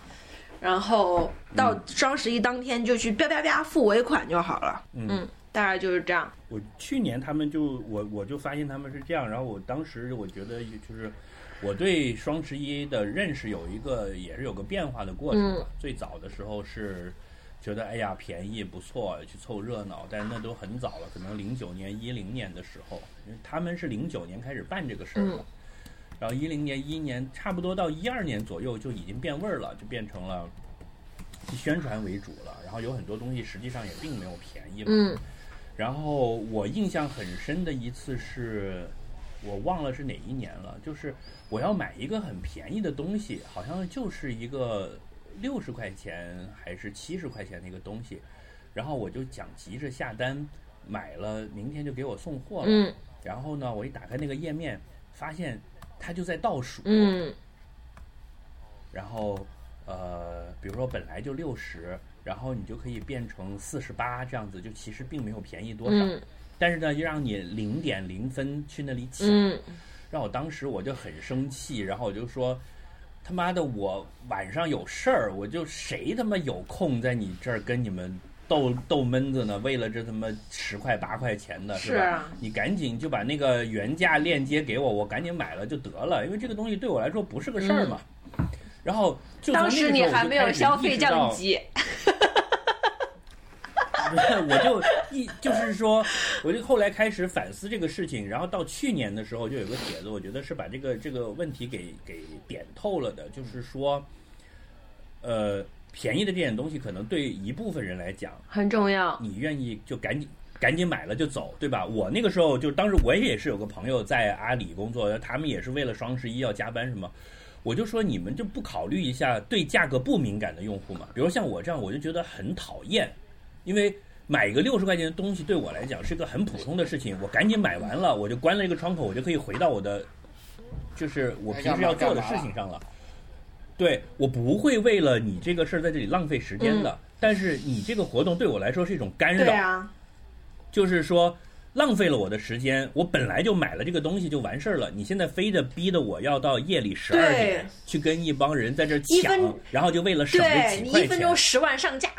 然后到双十一当天就去啪啪啪付尾款就好了。嗯，大概就是这样。我去年他们就我我就发现他们是这样，然后我当时我觉得就是我对双十一的认识有一个也是有个变化的过程吧。最早的时候是觉得哎呀便宜不错，去凑热闹，但是那都很早了，可能零九年一零年的时候，因为他们是零九年开始办这个事儿的。然后一零年、一一年，差不多到一二年左右就已经变味儿了，就变成了以宣传为主了。然后有很多东西实际上也并没有便宜嘛。嗯。然后我印象很深的一次是，我忘了是哪一年了，就是我要买一个很便宜的东西，好像就是一个六十块钱还是七十块钱的一个东西，然后我就想急着下单买了，明天就给我送货了。嗯。然后呢，我一打开那个页面，发现。它就在倒数，嗯，然后，呃，比如说本来就六十，然后你就可以变成四十八这样子，就其实并没有便宜多少，但是呢，就让你零点零分去那里抢，让我当时我就很生气，然后我就说，他妈的，我晚上有事儿，我就谁他妈有空在你这儿跟你们。逗逗闷子呢，为了这他妈十块八块钱的，是吧？你赶紧就把那个原价链接给我，我赶紧买了就得了，因为这个东西对我来说不是个事儿嘛。然后当时你还没有消费降级，我就一就是说，我就后来开始反思这个事情，然后到去年的时候就有个帖子，我觉得是把这个这个问题给给点透了的，就是说，呃。便宜的这点东西，可能对一部分人来讲很重要。你愿意就赶紧赶紧买了就走，对吧？我那个时候就当时我也是有个朋友在阿里工作，他们也是为了双十一要加班什么，我就说你们就不考虑一下对价格不敏感的用户嘛？比如像我这样，我就觉得很讨厌，因为买一个六十块钱的东西对我来讲是一个很普通的事情，我赶紧买完了，我就关了一个窗口，我就可以回到我的就是我平时要做的事情上了。对我不会为了你这个事儿在这里浪费时间的，但是你这个活动对我来说是一种干扰，对啊，就是说浪费了我的时间。我本来就买了这个东西就完事儿了，你现在非得逼得我要到夜里十二点去跟一帮人在这抢，然后就为了省这几块钱，一分钟十万上架，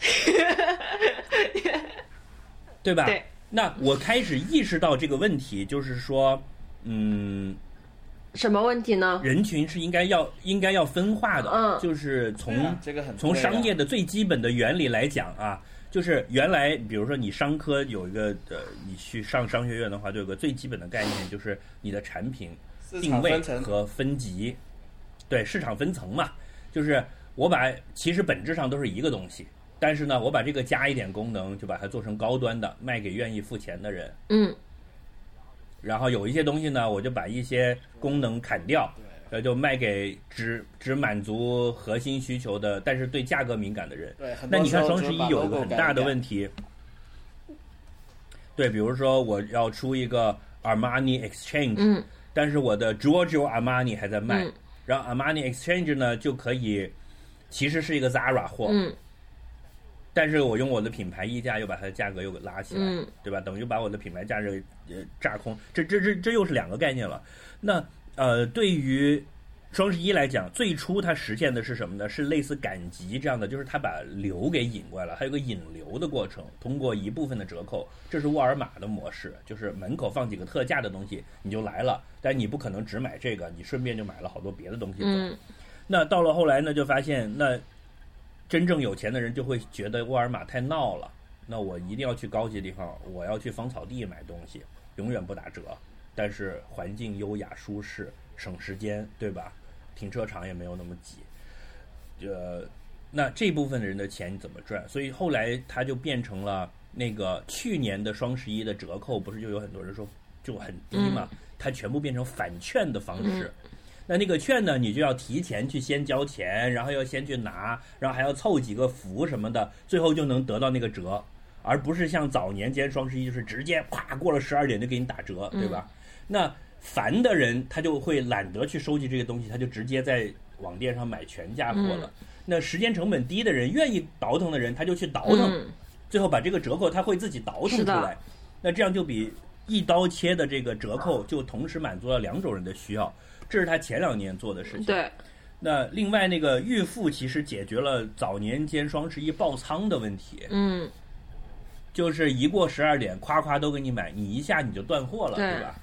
[LAUGHS] 对吧？对。那我开始意识到这个问题，就是说，嗯。什么问题呢？人群是应该要应该要分化的，嗯，就是从这个很从商业的最基本的原理来讲啊，就是原来比如说你商科有一个呃，你去上商学院的话，就有个最基本的概念，就是你的产品定位和分级，对市场分层嘛，就是我把其实本质上都是一个东西，但是呢，我把这个加一点功能，就把它做成高端的，卖给愿意付钱的人，嗯。然后有一些东西呢，我就把一些功能砍掉，呃，就卖给只只满足核心需求的，但是对价格敏感的人。对，那你看双十一有一个很大的问题，对，比如说我要出一个 Armani Exchange，嗯，但是我的 Giorgio Armani 还在卖，然后 Armani Exchange 呢就可以，其实是一个 Zara 货，嗯。但是我用我的品牌溢价又把它的价格又给拉起来，对吧？等于把我的品牌价值呃炸空，这这这这又是两个概念了。那呃，对于双十一来讲，最初它实现的是什么呢？是类似赶集这样的，就是它把流给引过来了，还有个引流的过程，通过一部分的折扣，这是沃尔玛的模式，就是门口放几个特价的东西你就来了，但你不可能只买这个，你顺便就买了好多别的东西走。那到了后来呢，就发现那。真正有钱的人就会觉得沃尔玛太闹了，那我一定要去高级的地方，我要去芳草地买东西，永远不打折，但是环境优雅舒适，省时间，对吧？停车场也没有那么挤，呃，那这部分的人的钱你怎么赚？所以后来他就变成了那个去年的双十一的折扣，不是就有很多人说就很低嘛？它全部变成返券的方式。那那个券呢？你就要提前去先交钱，然后要先去拿，然后还要凑几个福什么的，最后就能得到那个折，而不是像早年间双十一就是直接啪过了十二点就给你打折，对吧？那烦的人他就会懒得去收集这些东西，他就直接在网店上买全价货了。那时间成本低的人，愿意倒腾的人，他就去倒腾，最后把这个折扣他会自己倒腾出来，那这样就比一刀切的这个折扣就同时满足了两种人的需要，这是他前两年做的事情。对，那另外那个预付其实解决了早年间双十一爆仓的问题，嗯，就是一过十二点，夸夸都给你买，你一下你就断货了，对对吧？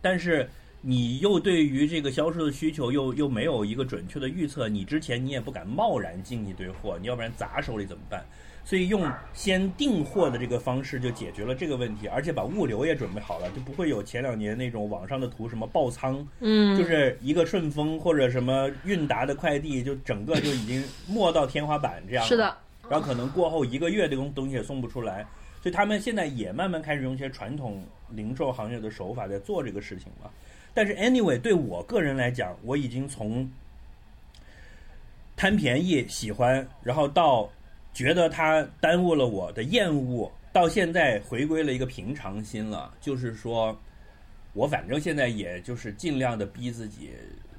但是你又对于这个销售的需求又又没有一个准确的预测，你之前你也不敢贸然进一堆货，你要不然砸手里怎么办？所以用先订货的这个方式就解决了这个问题，而且把物流也准备好了，就不会有前两年那种网上的图什么爆仓，嗯，就是一个顺丰或者什么韵达的快递，就整个就已经没到天花板这样。是的，然后可能过后一个月这种东西也送不出来，所以他们现在也慢慢开始用一些传统零售行业的手法在做这个事情了。但是 anyway，对我个人来讲，我已经从贪便宜喜欢，然后到觉得他耽误了我的厌恶，到现在回归了一个平常心了。就是说，我反正现在也就是尽量的逼自己，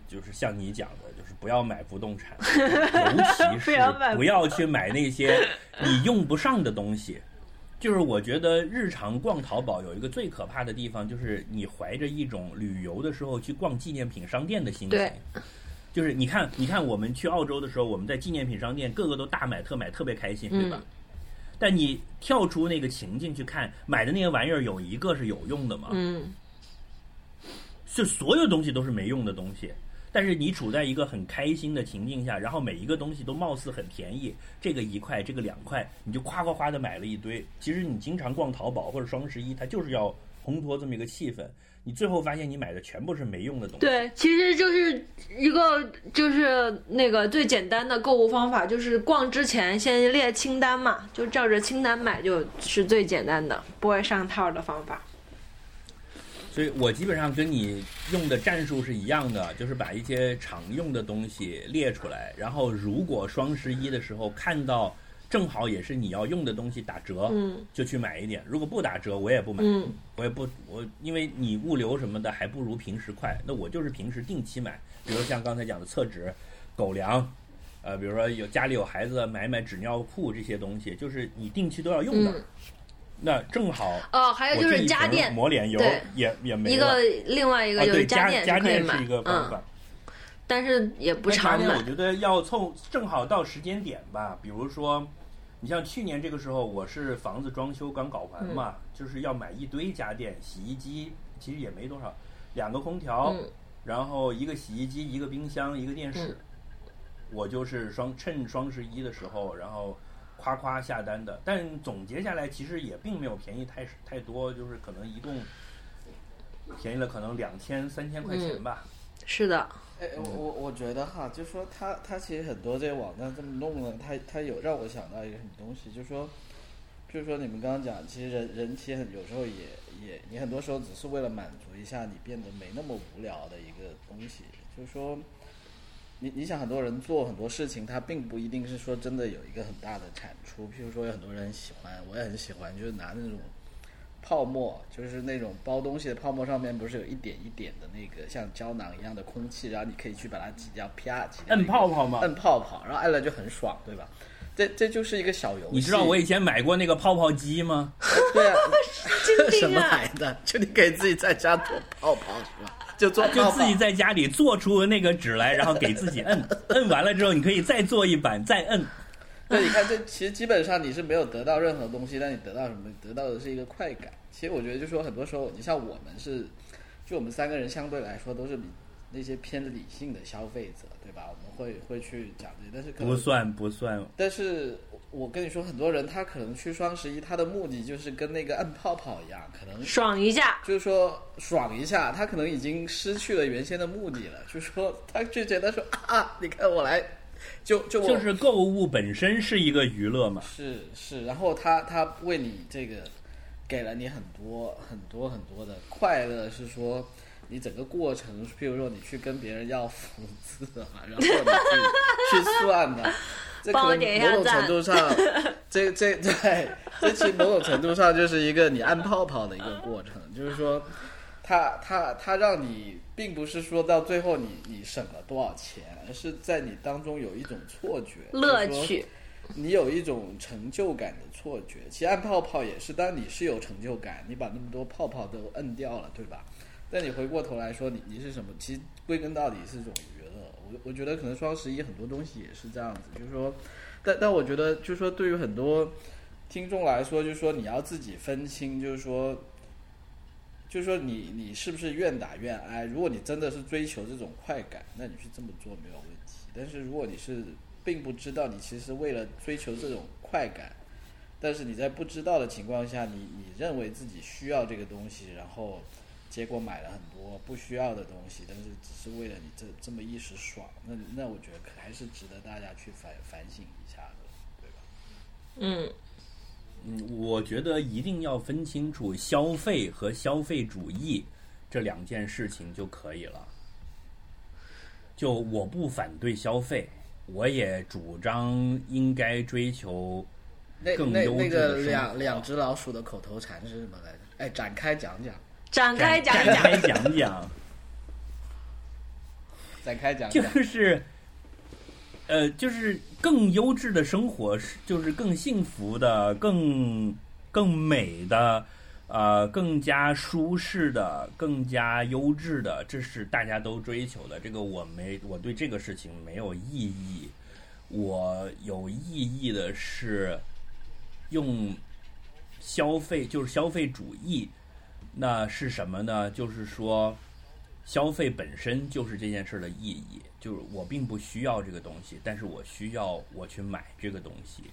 就是像你讲的，就是不要买不动产，尤其是 [LAUGHS] 不要去买那些你用不上的东西。就是我觉得日常逛淘宝有一个最可怕的地方，就是你怀着一种旅游的时候去逛纪念品商店的心情对。就是你看，你看我们去澳洲的时候，我们在纪念品商店个个都大买特买，特别开心，对吧？嗯但你跳出那个情境去看，买的那些玩意儿有一个是有用的吗？嗯，就所有东西都是没用的东西。但是你处在一个很开心的情境下，然后每一个东西都貌似很便宜，这个一块，这个两块，你就夸夸夸的买了一堆。其实你经常逛淘宝或者双十一，它就是要烘托这么一个气氛。你最后发现你买的全部是没用的东西。对，其实就是一个就是那个最简单的购物方法，就是逛之前先列清单嘛，就照着清单买，就是最简单的，不会上套的方法。所以我基本上跟你用的战术是一样的，就是把一些常用的东西列出来，然后如果双十一的时候看到正好也是你要用的东西打折，嗯。就去买一点；如果不打折，我也不买，嗯。我也不我因为你物流什么的还不如平时快，那我就是平时定期买，比如像刚才讲的厕纸、狗粮。呃，比如说有家里有孩子，买买纸尿裤这些东西，就是你定期都要用的。嗯。那正好哦，还有就是家电，抹脸油也也没了。一个另外一个啊，就是对，家电是一个，方嗯，法。但是也不那家常买电我。觉得要凑正好到时间点吧，比如说，你像去年这个时候，我是房子装修刚搞完嘛，嗯就是要买一堆家电，洗衣机其实也没多少，两个空调，嗯然后一个洗衣机，一个冰箱，一个电视。嗯我就是双趁双十一的时候，然后夸夸下单的，但总结下来其实也并没有便宜太太多，就是可能一共便宜了可能两千三千块钱吧。是的，哎，我我觉得哈，就说他他其实很多这个网站这么弄呢，他他有让我想到一个什么东西，就说，就是说你们刚刚讲，其实人人其实很有时候也也，你很多时候只是为了满足一下你变得没那么无聊的一个东西，就是说，你你想很多人做很多事情，他并不一定是说真的有一个很大的产出，譬如说有很多人喜欢，我也很喜欢，就是拿那种。泡沫就是那种包东西的泡沫，上面不是有一点一点的那个像胶囊一样的空气，然后你可以去把它挤掉，啪挤掉一摁泡泡吗？摁泡泡，然后按了就很爽，对吧？这这就是一个小游戏。你知道我以前买过那个泡泡机吗？对啊，[LAUGHS] 经什么病啊！来的？就你给自己在家做泡泡是吧？就做就自己在家里做出那个纸来，然后给自己摁，摁完了之后你可以再做一版，再摁。[LAUGHS] 对，你看这其实基本上你是没有得到任何东西，但你得到什么？得到的是一个快感。其实我觉得，就说很多时候，你像我们是，就我们三个人相对来说都是比那些偏理性的消费者，对吧？我们会会去讲这些，但是可能不算不算，但是我跟你说，很多人他可能去双十一，他的目的就是跟那个摁泡泡一样，可能爽一下，就是说爽一下，他可能已经失去了原先的目的了，就是说他就觉得说啊，你看我来，就就就是购物本身是一个娱乐嘛。是是，然后他他为你这个给了你很多很多很多的快乐，是说你整个过程，譬如说你去跟别人要福字啊，然后你去去算的、这可能某种程度上，[LAUGHS] 这这对，这其实某种程度上就是一个你按泡泡的一个过程，就是说。他他他让你，并不是说到最后你你省了多少钱，而是在你当中有一种错觉，乐趣，你有一种成就感的错觉。其实按泡泡也是，当你是有成就感，你把那么多泡泡都摁掉了，对吧？但你回过头来说，你你是什么？其实归根到底是一种娱乐。我我觉得可能双十一很多东西也是这样子，就是说，但但我觉得就是说，对于很多听众来说，就是说你要自己分清，就是说。就是说你你是不是愿打愿挨？如果你真的是追求这种快感，那你去这么做没有问题。但是如果你是并不知道你其实为了追求这种快感，但是你在不知道的情况下，你你认为自己需要这个东西，然后结果买了很多不需要的东西，但是只是为了你这这么一时爽，那那我觉得可还是值得大家去反反省一下的，对吧？嗯，嗯，我觉得一定要分清楚消费和消费主义这两件事情就可以了。就我不反对消费，我也主张应该追求更优那个质的两两只老鼠的口头禅是什么来着？哎，展开讲讲，展开讲展开讲。讲讲，展开讲 [LAUGHS] 就。是，呃，就是更优质的生活是，就是更幸福的、更更美的，呃，更加舒适的、更加优质的，这是大家都追求的。这个我没，我对这个事情没有异议。我有异议的是用消费，就是消费主义。那是什么呢？就是说，消费本身就是这件事儿的意义，就是我并不需要这个东西，但是我需要我去买这个东西。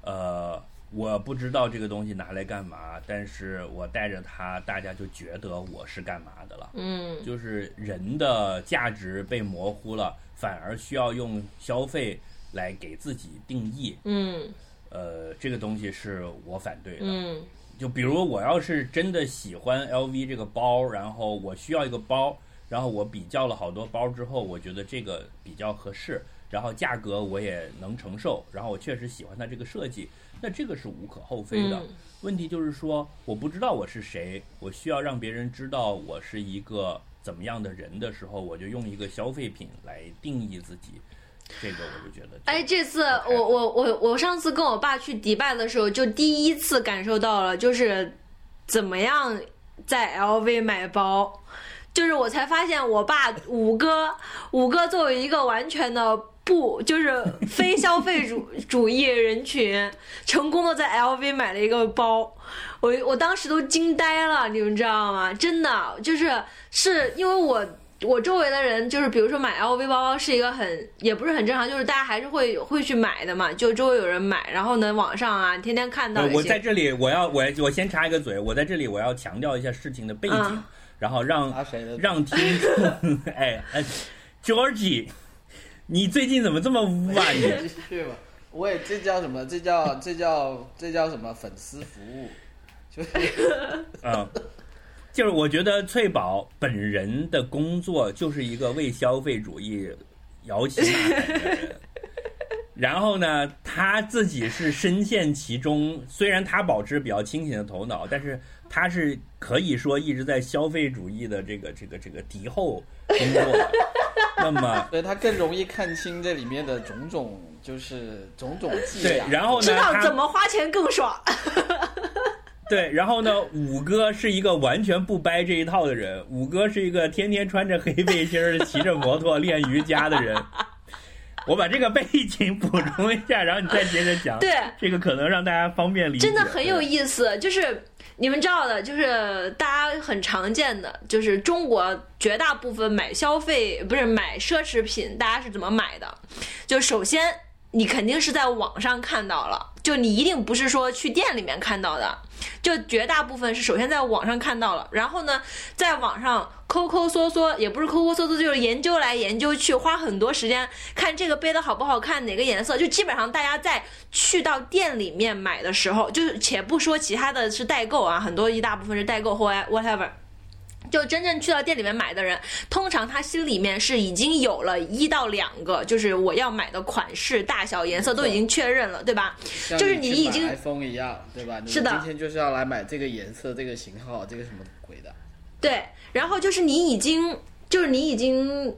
呃，我不知道这个东西拿来干嘛，但是我带着它，大家就觉得我是干嘛的了。嗯就是人的价值被模糊了，反而需要用消费来给自己定义。嗯呃，这个东西是我反对的。嗯就比如我要是真的喜欢 LV 这个包，然后我需要一个包，然后我比较了好多包之后，我觉得这个比较合适，然后价格我也能承受，然后我确实喜欢它这个设计，那这个是无可厚非的。嗯。问题就是说，我不知道我是谁，我需要让别人知道我是一个怎么样的人的时候，我就用一个消费品来定义自己，这个我就觉得就，哎，这次我我我我上次跟我爸去迪拜的时候，就第一次感受到了，就是怎么样在 LV 买包，就是我才发现我爸五哥五哥作为一个完全的不就是非消费主 [LAUGHS] 主义人群，成功的在 LV 买了一个包，我我当时都惊呆了，你们知道吗？真的就是是因为我。我周围的人就是，比如说买 LV 包包是一个很也不是很正常，就是大家还是会会去买的嘛。就周围有人买，然后呢，网上啊天天看到我在这里，我要我我先插一个嘴，我在这里我要强调一下事情的背景，嗯然后让？让听众，[LAUGHS] 哎哎，Georgie，你最近怎么这么污啊你？继续吧。我也这叫什么？这叫这叫这叫什么？粉丝服务，就是嗯，就是我觉得翠宝本人的工作就是一个为消费主义摇旗呐喊的人。然后呢，他自己是深陷其中，虽然他保持比较清醒的头脑，但是他是可以说一直在消费主义的这个这个这个敌后工作。那么，[LAUGHS] 所以他更容易看清这里面的种种，就是种种伎俩。，对然后呢，知道怎么花钱更爽。[LAUGHS] 对，然后呢，五哥是一个完全不掰这一套的人。五哥是一个天天穿着黑背心儿、骑着摩托练瑜伽的人。[LAUGHS] 我把这个背景补充一下，然后你再接着讲。对，这个可能让大家方便理解。真的很有意思，就是你们知道的，就是大家很常见的，就是中国绝大部分买消费不是买奢侈品，大家是怎么买的？就首先你肯定是在网上看到了，就你一定不是说去店里面看到的，就绝大部分是首先在网上看到了，然后呢，在网上抠抠搜搜，也不是抠抠搜搜，就是研究来研究去，花很多时间看这个背的好不好看，哪个颜色，就基本上大家在去到店里面买的时候，就是且不说其他的是代购啊，很多一大部分是代购或 whatever。就真正去到店里面买的人，通常他心里面是已经有了一到两个，就是我要买的款式、大小、颜色都已经确认了，对吧？像就是你已经 iPhone 一样，对吧？你是的今天就是要来买这个颜色、这个型号、这个什么鬼的。对，然后就是你已经，就是你已经，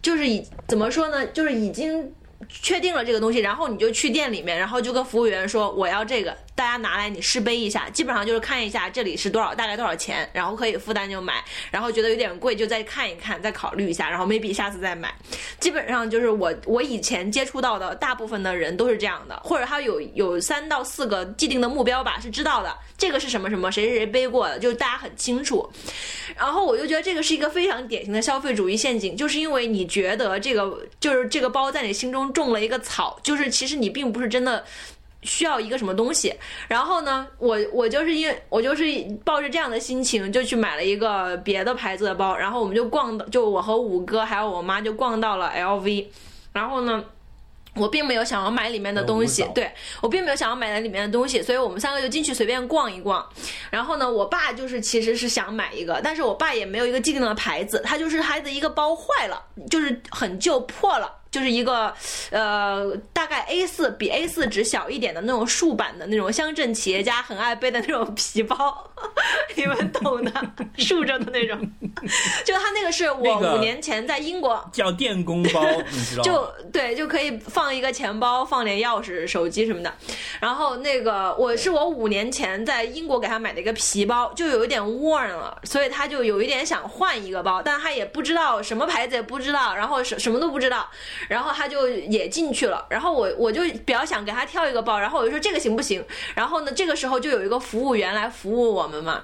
就是已怎么说呢？就是已经确定了这个东西，然后你就去店里面，然后就跟服务员说我要这个，大家拿来你试背一下，基本上就是看一下这里是多少，大概多少钱，然后可以负担就买，然后觉得有点贵就再看一看，再考虑一下，然后 maybe 下次再买。基本上就是我我以前接触到的大部分的人都是这样的，或者他有有三到四个既定的目标吧，是知道的，这个是什么什么，谁谁谁背过的，就是大家很清楚。然后我就觉得这个是一个非常典型的消费主义陷阱，就是因为你觉得这个就是这个包在你心中种了一个草，就是其实你并不是真的。需要一个什么东西，然后呢，我我就是因为我就是抱着这样的心情，就去买了一个别的牌子的包，然后我们就逛到，就我和五哥还有我妈就逛到了 LV，然后呢。我并没有想要买里面的东西，对我并没有想要买那里面的东西，所以我们三个就进去随便逛一逛。然后呢，我爸就是其实是想买一个，但是我爸也没有一个既定的牌子，他就是孩子一个包坏了，就是很旧破了。就是一个，呃，大概 A 四比 A 四纸小一点的那种竖版的那种乡镇企业家很爱背的那种皮包，[LAUGHS] 你们懂的，竖着的那种。就他那个是我五年前在英国叫电工包，[LAUGHS] 你知道吗？就对，就可以放一个钱包，放点钥匙、手机什么的。然后那个我是我五年前在英国给他买的一个皮包，就有一点 worn 了，所以他就有一点想换一个包，但他也不知道什么牌子，也不知道，然后什什么都不知道，然后他就也进去了。然后我我就比较想给他挑一个包，然后我就说这个行不行？然后呢，这个时候就有一个服务员来服务我们嘛。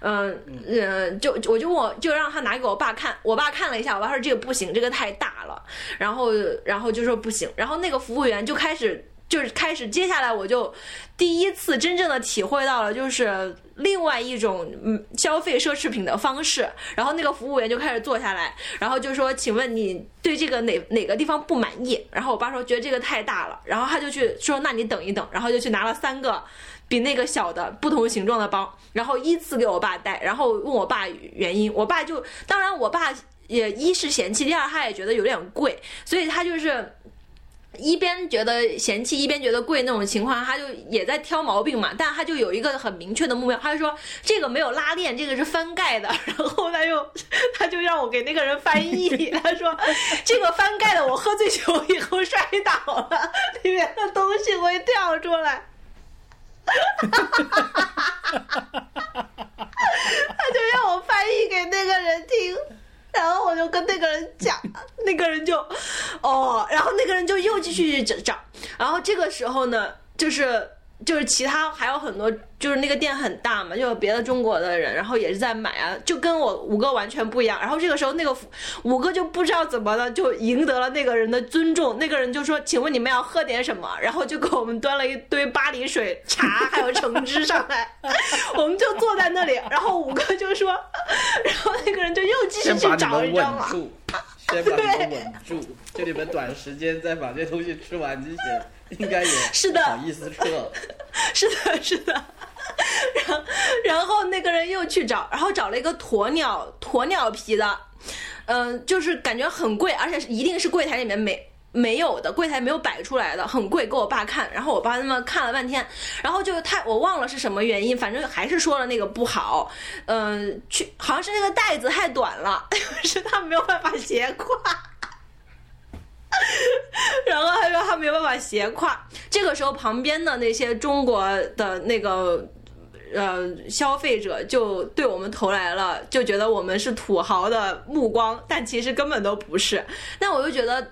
嗯呃，就我就问我就让他拿给我爸看，我爸看了一下，我爸说这个不行，这个太大了，然后然后就说不行，然后那个服务员就开始就是开始，接下来我就第一次真正的体会到了就是另外一种嗯消费奢侈品的方式，然后那个服务员就开始坐下来，然后就说，请问你对这个哪 [LAUGHS] 哪个地方不满意？然后我爸说觉得这个太大了，然后他就去说那你等一等，然后就去拿了三个。比那个小的不同形状的包，然后依次给我爸带，然后问我爸原因，我爸就当然我爸也一是嫌弃，第二他也觉得有点贵，所以他就是。一边觉得嫌弃，一边觉得贵那种情况，他就也在挑毛病嘛。但他就有一个很明确的目标，他就说这个没有拉链，这个是翻盖的。然后他又 [LAUGHS] 他就让我给那个人翻译，他说这个翻盖的，我喝醉酒以后摔倒了，里面的东西会掉出来。[LAUGHS] 他就让我翻译给那个人听，然后我就跟那个人讲，那个人就哦，然后那个人就又继续找，然后这个时候呢，就是。就是其他还有很多，就是那个店很大嘛，就有别的中国的人，然后也是在买啊，就跟我五哥完全不一样。然后这个时候，那个五哥就不知道怎么了，就赢得了那个人的尊重。那个人就说：“请问你们要喝点什么？”然后就给我们端了一堆巴黎水、茶还有橙汁上来，[LAUGHS] 我们就坐在那里。然后五哥就说，然后那个人就又继续去找，们你知道吗？住，先把你们稳住，就你们短时间再把这东西吃完之前，[LAUGHS] 应该也 [LAUGHS] 是的好意思撤。[LAUGHS] 是的，是的。然后，然后那个人又去找，然后找了一个鸵鸟鸵鸟皮的，嗯、就是感觉很贵，而且是一定是柜台里面没没有的，柜台没有摆出来的，很贵，给我爸看。然后我爸他们看了半天，然后就他我忘了是什么原因，反正还是说了那个不好，嗯、去好像是那个带子太短了，是他没有办法斜挎。[LAUGHS] 然后他说他没有办法斜挎，这个时候旁边的那些中国的那个呃消费者就对我们投来了，就觉得我们是土豪的目光，但其实根本都不是。那我就觉得。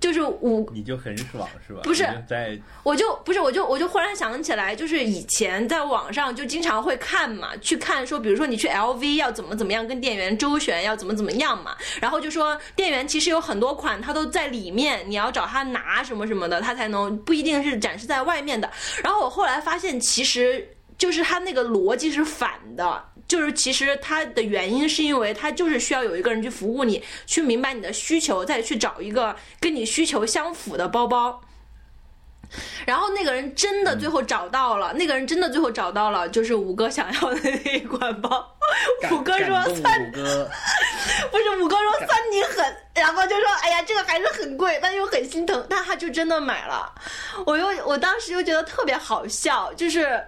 就是我你就很爽是吧？不是在我就不是，我就我就忽然想起来，就是以前在网上就经常会看嘛，去看说，比如说你去 LV 要怎么怎么样跟店员周旋，要怎么怎么样嘛，然后就说店员其实有很多款他都在里面，你要找他拿什么什么的，他才能不一定是展示在外面的。然后我后来发现，其实就是他那个逻辑是反的。就是其实它的原因是因为它就是需要有一个人去服务你，去明白你的需求，再去找一个跟你需求相符的包包。然后那个人真的最后找到了，那个人真的最后找到了，就是五哥想要的那一款包。五哥说三，不是五哥说三你狠，然后就说哎呀这个还是很贵，但又很心疼，但他就真的买了。我又我当时又觉得特别好笑，就是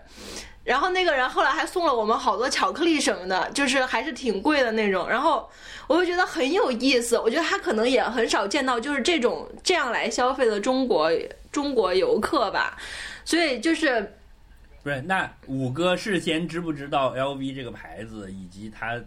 然后那个人后来还送了我们好多巧克力什么的，就是还是挺贵的那种。然后我就觉得很有意思，我觉得他可能也很少见到就是这种这样来消费的中国中国游客吧。所以就是不是，那五哥事先知不知道 LV 这个牌子以及它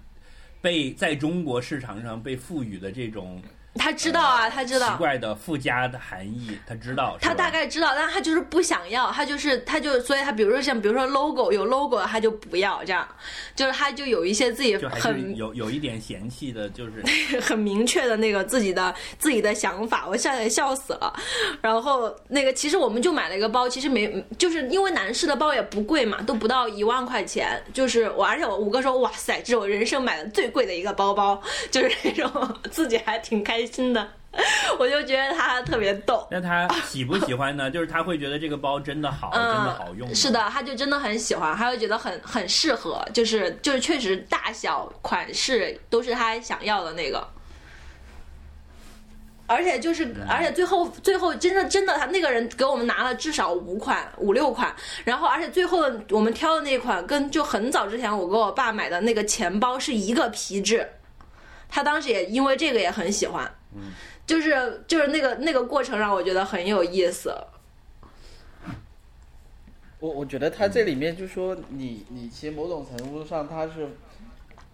被在中国市场上被赋予的这种他知道啊，他知道奇。怪的附加的含义，他知道。他大概知道，但他就是不想要，他就是他就所以他比如说像比如说 logo 有 logo 的他就不要这样，就是他就有一些自己很有有一点嫌弃的，就是 [LAUGHS] 很明确的那个自己的自己的想法，我现在笑死了。然后那个其实我们就买了一个包，其实没就是因为男士的包也不贵嘛，都不到一万块钱。就是我，而且我五哥说，哇塞，这是我人生买的最贵的一个包包，就是那种自己还挺开心的。[LAUGHS] 我就觉得他特别逗。那他喜不喜欢呢？[LAUGHS] 就是他会觉得这个包真的好，真的好用是的，他就真的很喜欢，他就觉得很很适合，就是就是确实大小款式都是他想要的那个。而且就是，而且最后最后真的真的，他那个人给我们拿了至少五款五六款，然后而且最后我们挑的那款跟就很早之前我给我爸买的那个钱包是一个皮质，他当时也因为这个也很喜欢，就是就是那个那个过程让我觉得很有意思，我我觉得他这里面就说你你其实某种程度上他是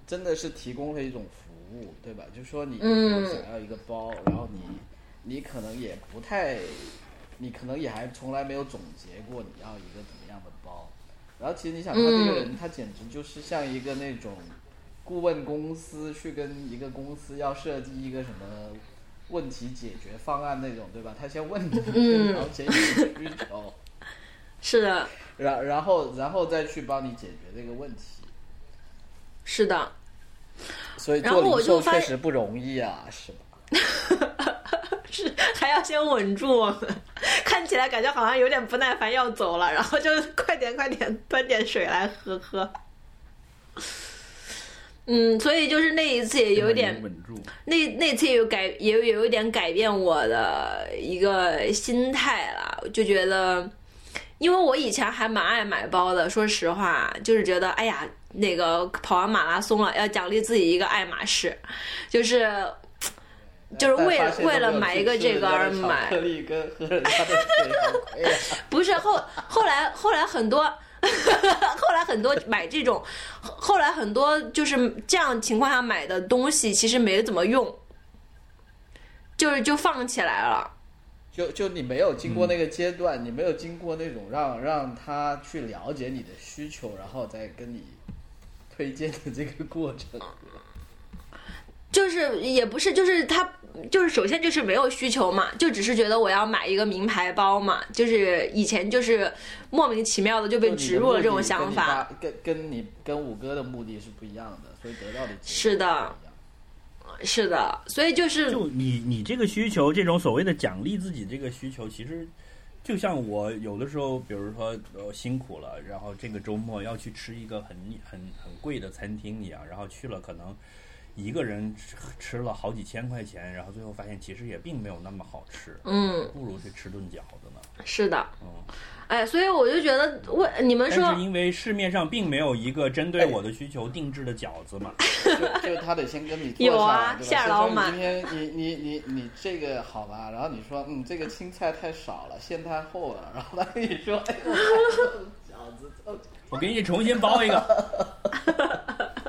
真的是提供了一种服务，对吧？就说你嗯。想要一个包，然后你你可能也不太，你可能也还从来没有总结过你要一个怎么样的包，然后其实你想他这个人，他简直就是像一个那种顾问公司去跟一个公司要设计一个什么。问题解决方案那种，对吧？他先问你，嗯了解你的需求，是的，然然后然后再去帮你解决这个问题，[LAUGHS] 是的。所以然后做零售确实不容易啊，是吧？是还要先稳住我们，看起来感觉好像有点不耐烦要走了，然后就快点快点端点水来喝喝。嗯，所以就是那一次也有点，稳住。那那次也有改，也有有一点改变我的一个心态了，就觉得，因为我以前还蛮爱买包的，说实话，就是觉得哎呀，那个跑完马拉松了，要奖励自己一个爱马仕，就是。就是为了为了买一个这个而买！[LAUGHS] 不是后后来后来很多，[LAUGHS] 后来很多买这种，后来很多就是这样情况下买的东西，其实没怎么用，就是就放起来了。就就你没有经过那个阶段，你没有经过那种让让他去了解你的需求，然后再跟你推荐的这个过程。就是也不是，就是他就是首先就是没有需求嘛，就只是觉得我要买一个名牌包嘛，就是以前就是莫名其妙的就被植入了这种想法。跟跟你跟五哥的目的是不一样的，所以得到的是的是的，所以就是就你你这个需求，这种所谓的奖励自己这个需求，其实就像我有的时候，比如说呃辛苦了，然后这个周末要去吃一个很很很贵的餐厅一样，然后去了可能一个人吃吃了好几千块钱，然后最后发现其实也并没有那么好吃，嗯，不如去吃顿饺子呢。是的，嗯，哎，所以我就觉得我你们说因为市面上并没有一个针对我的需求定制的饺子嘛，[LAUGHS] 就就他得先跟你做有啊来，对吧？馅儿老满今天你你你你这个好吧，然后你说嗯这个青菜太少了，馅太厚了，然后他跟你说哎饺子我给你重新包一个。[LAUGHS] [LAUGHS]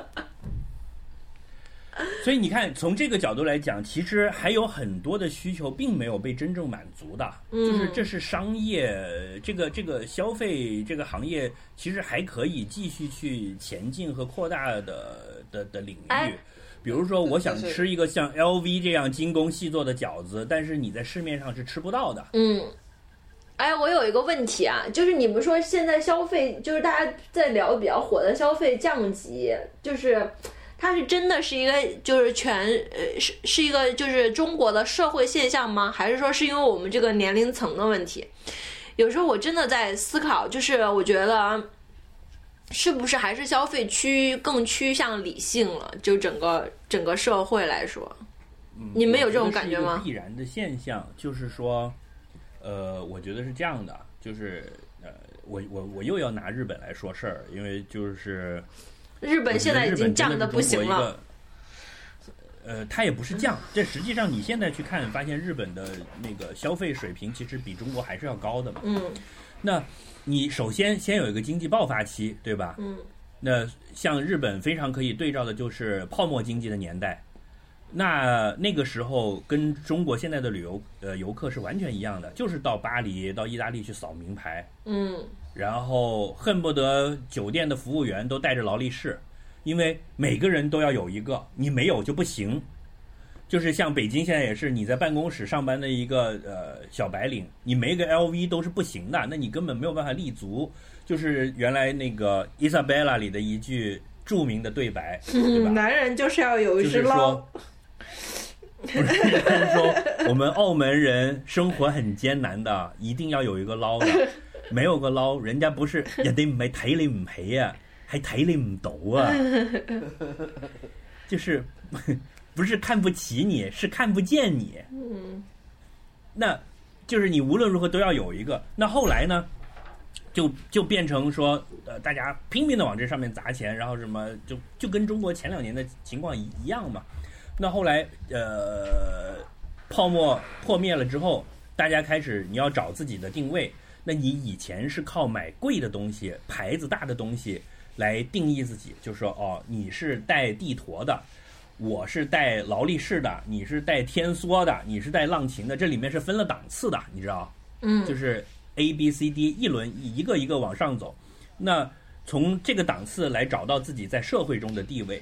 [LAUGHS] 所以你看，从这个角度来讲，其实还有很多的需求并没有被真正满足的，就是这是商业这个这个消费这个行业，其实还可以继续去前进和扩大的的的领域哎。比如说，我想吃一个像 LV 这样精工细作的饺子，但是你在市面上是吃不到的。嗯，哎，我有一个问题啊，就是你们说现在消费，就是大家在聊比较火的消费降级，就是它是真的是一个就是全呃是是一个就是中国的社会现象吗？还是说是因为我们这个年龄层的问题？有时候我真的在思考，就是我觉得。是不是还是消费趋更趋向理性了？就整个整个社会来说，你们有这种感觉吗必然的现象，就是说，呃，我觉得是这样的，就是呃，我我我又要拿日本来说事儿，因为就是日本现在已经降的不行了。呃，它也不是降，这实际上你现在去看，发现日本的那个消费水平其实比中国还是要高的嘛。嗯。那你首先先有一个经济爆发期，对吧？嗯。那像日本非常可以对照的就是泡沫经济的年代，那那个时候跟中国现在的旅游呃游客是完全一样的，就是到巴黎、到意大利去扫名牌。嗯。然后恨不得酒店的服务员都带着劳力士。因为每个人都要有一个，你没有就不行。就是像北京现在也是，你在办公室上班的一个呃小白领，你没个 LV 都是不行的，那你根本没有办法立足。就是原来那个《Isabella》里的一句著名的对白，[LAUGHS] 对吧？男人就是要有一只捞。[LAUGHS] 就是说，我们澳门人生活很艰难的，一定要有一个捞的，没有个捞，人家不是 [LAUGHS] 人家没睇你唔起啊。还抬你唔到啊！[LAUGHS] 就是 [LAUGHS] 不是看不起你，是看不见你。嗯，那就是你无论如何都要有一个。那后来呢，就就变成说，呃，大家拼命的往这上面砸钱，然后什么就就跟中国前两年的情况一一样嘛。那后来呃，泡沫破灭了之后，大家开始你要找自己的定位。那你以前是靠买贵的东西、牌子大的东西。来定义自己，就是说，哦，你是带地驼的，我是带劳力士的，你是带天梭的，你是带浪琴的，这里面是分了档次的，你知道？嗯，就是 A B C D 一轮一个一个往上走，那从这个档次来找到自己在社会中的地位。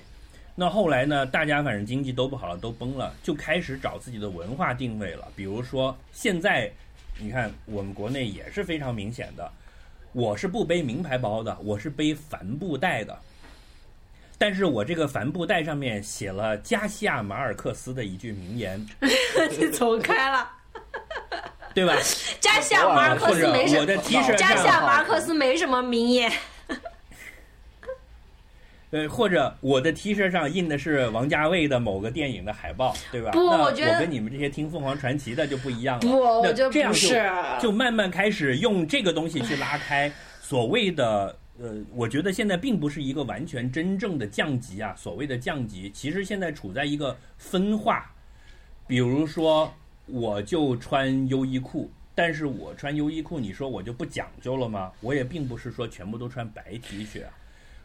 那后来呢，大家反正经济都不好了，都崩了，就开始找自己的文化定位了。比如说现在，你看我们国内也是非常明显的。我是不背名牌包的，我是背帆布袋的。但是我这个帆布袋上面写了加西亚马尔克斯的一句名言。[LAUGHS] 你走开了，对吧？[LAUGHS] 加西亚马尔克斯没什么，加西亚马尔克斯没什么名言。呃，或者我的 T 恤上印的是王家卫的某个电影的海报，对吧？不，我觉得我跟你们这些听凤凰传奇的就不一样了。不，我觉得不是。就慢慢开始用这个东西去拉开所谓的呃，我觉得现在并不是一个完全真正的降级啊。所谓的降级，其实现在处在一个分化。比如说，我就穿优衣库，但是我穿优衣库，你说我就不讲究了吗？我也并不是说全部都穿白 T 恤。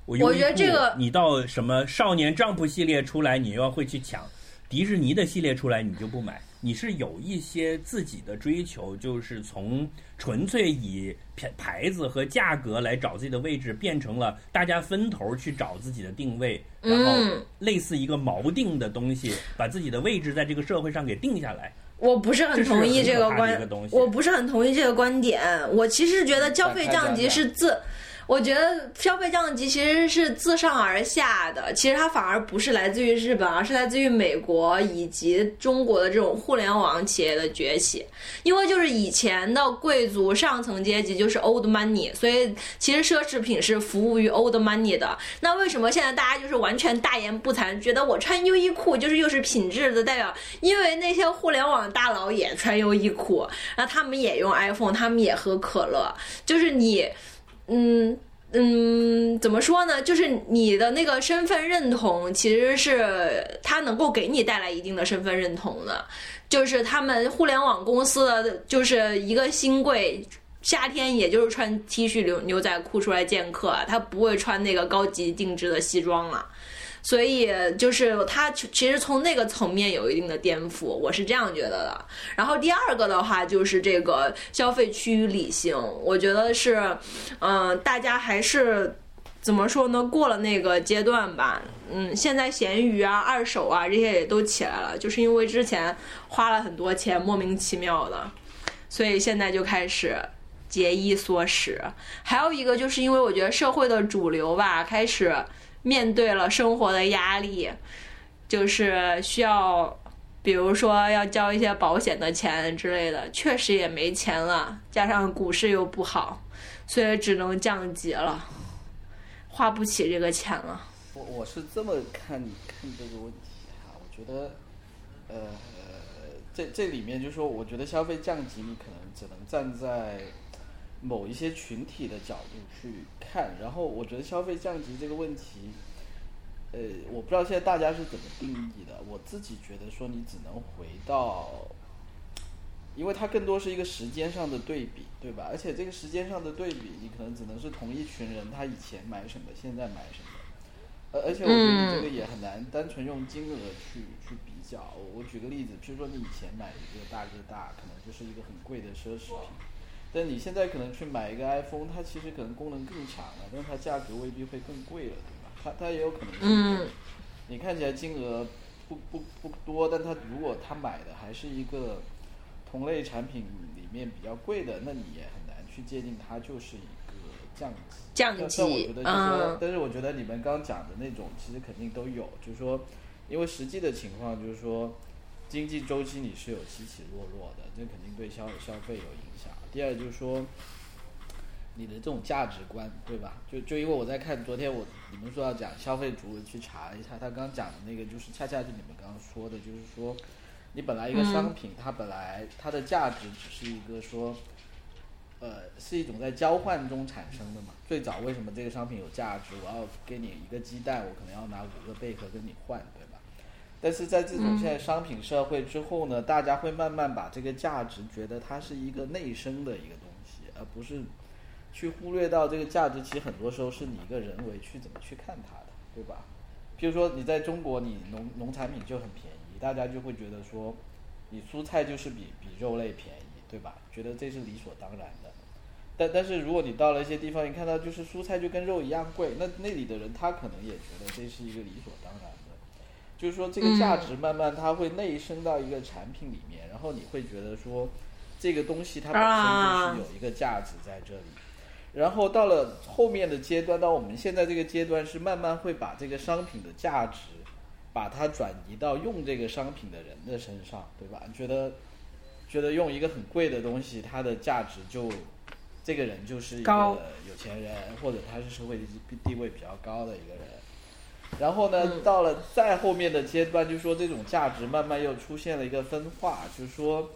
我觉得这个，你到什么少年 Jump 系列出来，你又要会去抢；迪士尼的系列出来，你就不买。你是有一些自己的追求，就是从纯粹以牌牌子和价格来找自己的位置，变成了大家分头去找自己的定位，然后类似一个锚定的东西，把自己的位置在这个社会上给定下来。我不是很同意这个观，我不是很同意这个观点。我其实觉得消费降级是自。我觉得消费降级其实是自上而下的，其实它反而不是来自于日本，而是来自于美国以及中国的这种互联网企业的崛起。因为就是以前的贵族上层阶级就是 old money，所以其实奢侈品是服务于 old money 的。那为什么现在大家就是完全大言不惭，觉得我穿优衣库就是又是品质的代表？因为那些互联网大佬也穿优衣库，然后他们也用 iPhone，他们也喝可乐，就是你。嗯嗯，怎么说呢？就是你的那个身份认同，其实是他能够给你带来一定的身份认同的。就是他们互联网公司的，就是一个新贵，夏天也就是穿 T 恤牛牛仔裤出来见客，他不会穿那个高级定制的西装了。所以就是它其实从那个层面有一定的颠覆，我是这样觉得的。然后第二个的话就是这个消费趋于理性，我觉得是，嗯，大家还是怎么说呢？过了那个阶段吧。嗯，现在闲鱼啊、二手啊这些也都起来了，就是因为之前花了很多钱，莫名其妙的，所以现在就开始节衣缩食。还有一个就是因为我觉得社会的主流吧开始。面对了生活的压力，就是需要，比如说要交一些保险的钱之类的，确实也没钱了，加上股市又不好，所以只能降级了，花不起这个钱了。我我是这么看看这个问题哈，我觉得，呃，这这里面就是说，我觉得消费降级，你可能只能站在。某一些群体的角度去看，然后我觉得消费降级这个问题，呃，我不知道现在大家是怎么定义的。我自己觉得说，你只能回到，因为它更多是一个时间上的对比，对吧？而且这个时间上的对比，你可能只能是同一群人他以前买什么，现在买什么。而而且我觉得这个也很难单纯用金额去去比较。我我举个例子，比如说你以前买一个大哥大，可能就是一个很贵的奢侈品。但你现在可能去买一个 iPhone，它其实可能功能更强了，但是它价格未必会更贵了，对吧？它它也有可能是，嗯你看起来金额不不不多，但它如果他买的还是一个同类产品里面比较贵的，那你也很难去界定它就是一个降级。降但但我级觉得就是说，嗯但是我觉得你们刚讲的那种其实肯定都有，就是说，因为实际的情况就是说，经济周期你是有起起落落的，这肯定对消消费有影响。第二就是说，你的这种价值观，对吧？就就因为我在看昨天我你们说要讲消费主，我去查了一下，他刚讲的那个就是恰恰是你们刚刚说的，就是说，你本来一个商品，它本来它的价值只是一个说。呃，是一种在交换中产生的嘛。最早为什么这个商品有价值？我要给你一个鸡蛋，我可能要拿五个贝壳跟你换，对吧？但是在这种现在商品社会之后呢，大家会慢慢把这个价值觉得它是一个内生的一个东西，而不是去忽略到这个价值其实很多时候是你一个人为去怎么去看它的，对吧？譬如说你在中国，你农农产品就很便宜，大家就会觉得说，你蔬菜就是比比肉类便宜，对吧？觉得这是理所当然的。但但是如果你到了一些地方，你看到就是蔬菜就跟肉一样贵，那那里的人他可能也觉得这是一个理所当然的。就是说这个价值慢慢它会内生到一个产品里面，然后你会觉得说，这个东西它本身就是有一个价值在这里。然后到了后面的阶段，到我们现在这个阶段是慢慢会把这个商品的价值，把它转移到用这个商品的人的身上，对吧？觉得觉得用一个很贵的东西，它的价值就这个人就是一个有钱人，或者他是社会地地位比较高的一个人。然后呢，嗯到了再后面的阶段，就说这种价值慢慢又出现了一个分化，就是说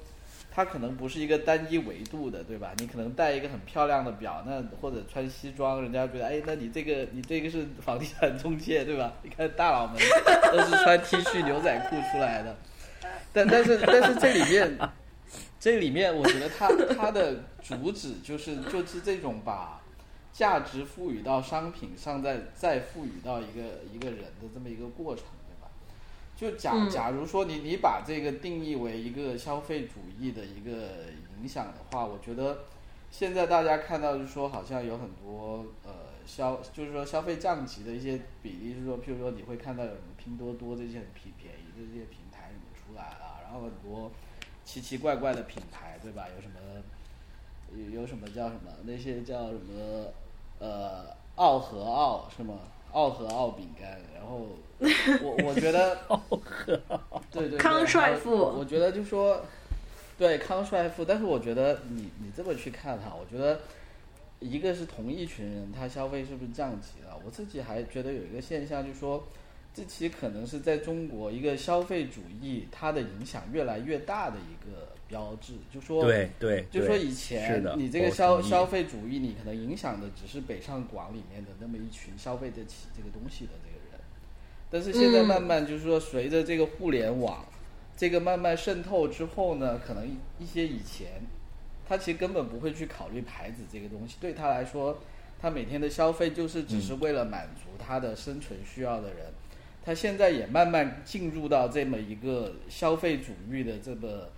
它可能不是一个单一维度的，对吧？你可能戴一个很漂亮的表，那或者穿西装，人家觉得，哎，那你这个你这个是房地产中介，对吧？你看大佬们都是穿 T 恤牛仔裤出来的，但但是但是这里面，这里面我觉得它它的主旨就是就是这种把价值赋予到商品上，再再赋予到一个一个人的这么一个过程，对吧？就假嗯假如说你你把这个定义为一个消费主义的一个影响的话，我觉得现在大家看到就是说好像有很多呃消就是说消费降级的一些比例，是说譬如说你会看到有什么拼多多这些很便便宜的这些平台什么出来了，然后很多奇奇怪怪的品牌，对吧？有什么有有什么叫什么那些叫什么呃奥和奥是吗？奥和奥饼干，然后我我觉得 [LAUGHS] 对对对，康帅傅我我觉得就说对康帅傅，但是我觉得你你这么去看哈，我觉得一个是同一群人，他消费是不是降级了？我自己还觉得有一个现象，就是说这其实可能是在中国一个消费主义它的影响越来越大的一个标志，就说对对，就说以前你这个消消费主义，你可能影响的只是北上广里面的那么一群消费得起这个东西的这个人，但是现在慢慢就是说，随着这个互联网这个慢慢渗透之后呢，可能一一些以前他其实根本不会去考虑牌子这个东西，对他来说，他每天的消费就是只是为了满足他的生存需要的人。他现在也慢慢进入到这么一个消费主义的这么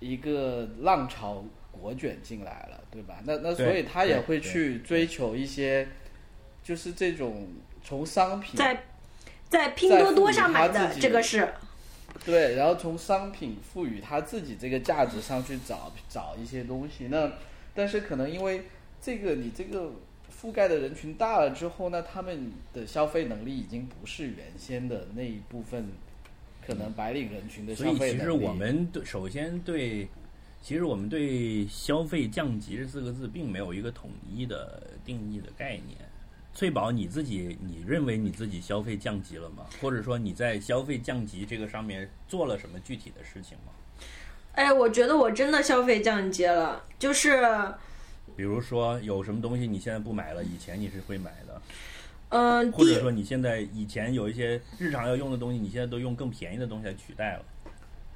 一个浪潮裹卷进来了，对吧？那那所以他也会去追求一些，就是这种从商品在在拼多多上买的这个是，对，然后从商品赋予他自己这个价值上去找找一些东西。那但是可能因为这个你这个覆盖的人群大了之后呢，他们的消费能力已经不是原先的那一部分可能白领人群的所以消费所以。其实我们对首先对，其实我们对消费降级这四个字并没有一个统一的定义的概念。翠宝，你自己你认为你自己消费降级了吗？或者说你在消费降级这个上面做了什么具体的事情吗？哎，我觉得我真的消费降级了，就是比比如说有什么东西你现在不买了，以前你是会买的，嗯，或者说你现在以前有一些日常要用的东西，你现在都用更便宜的东西来取代了。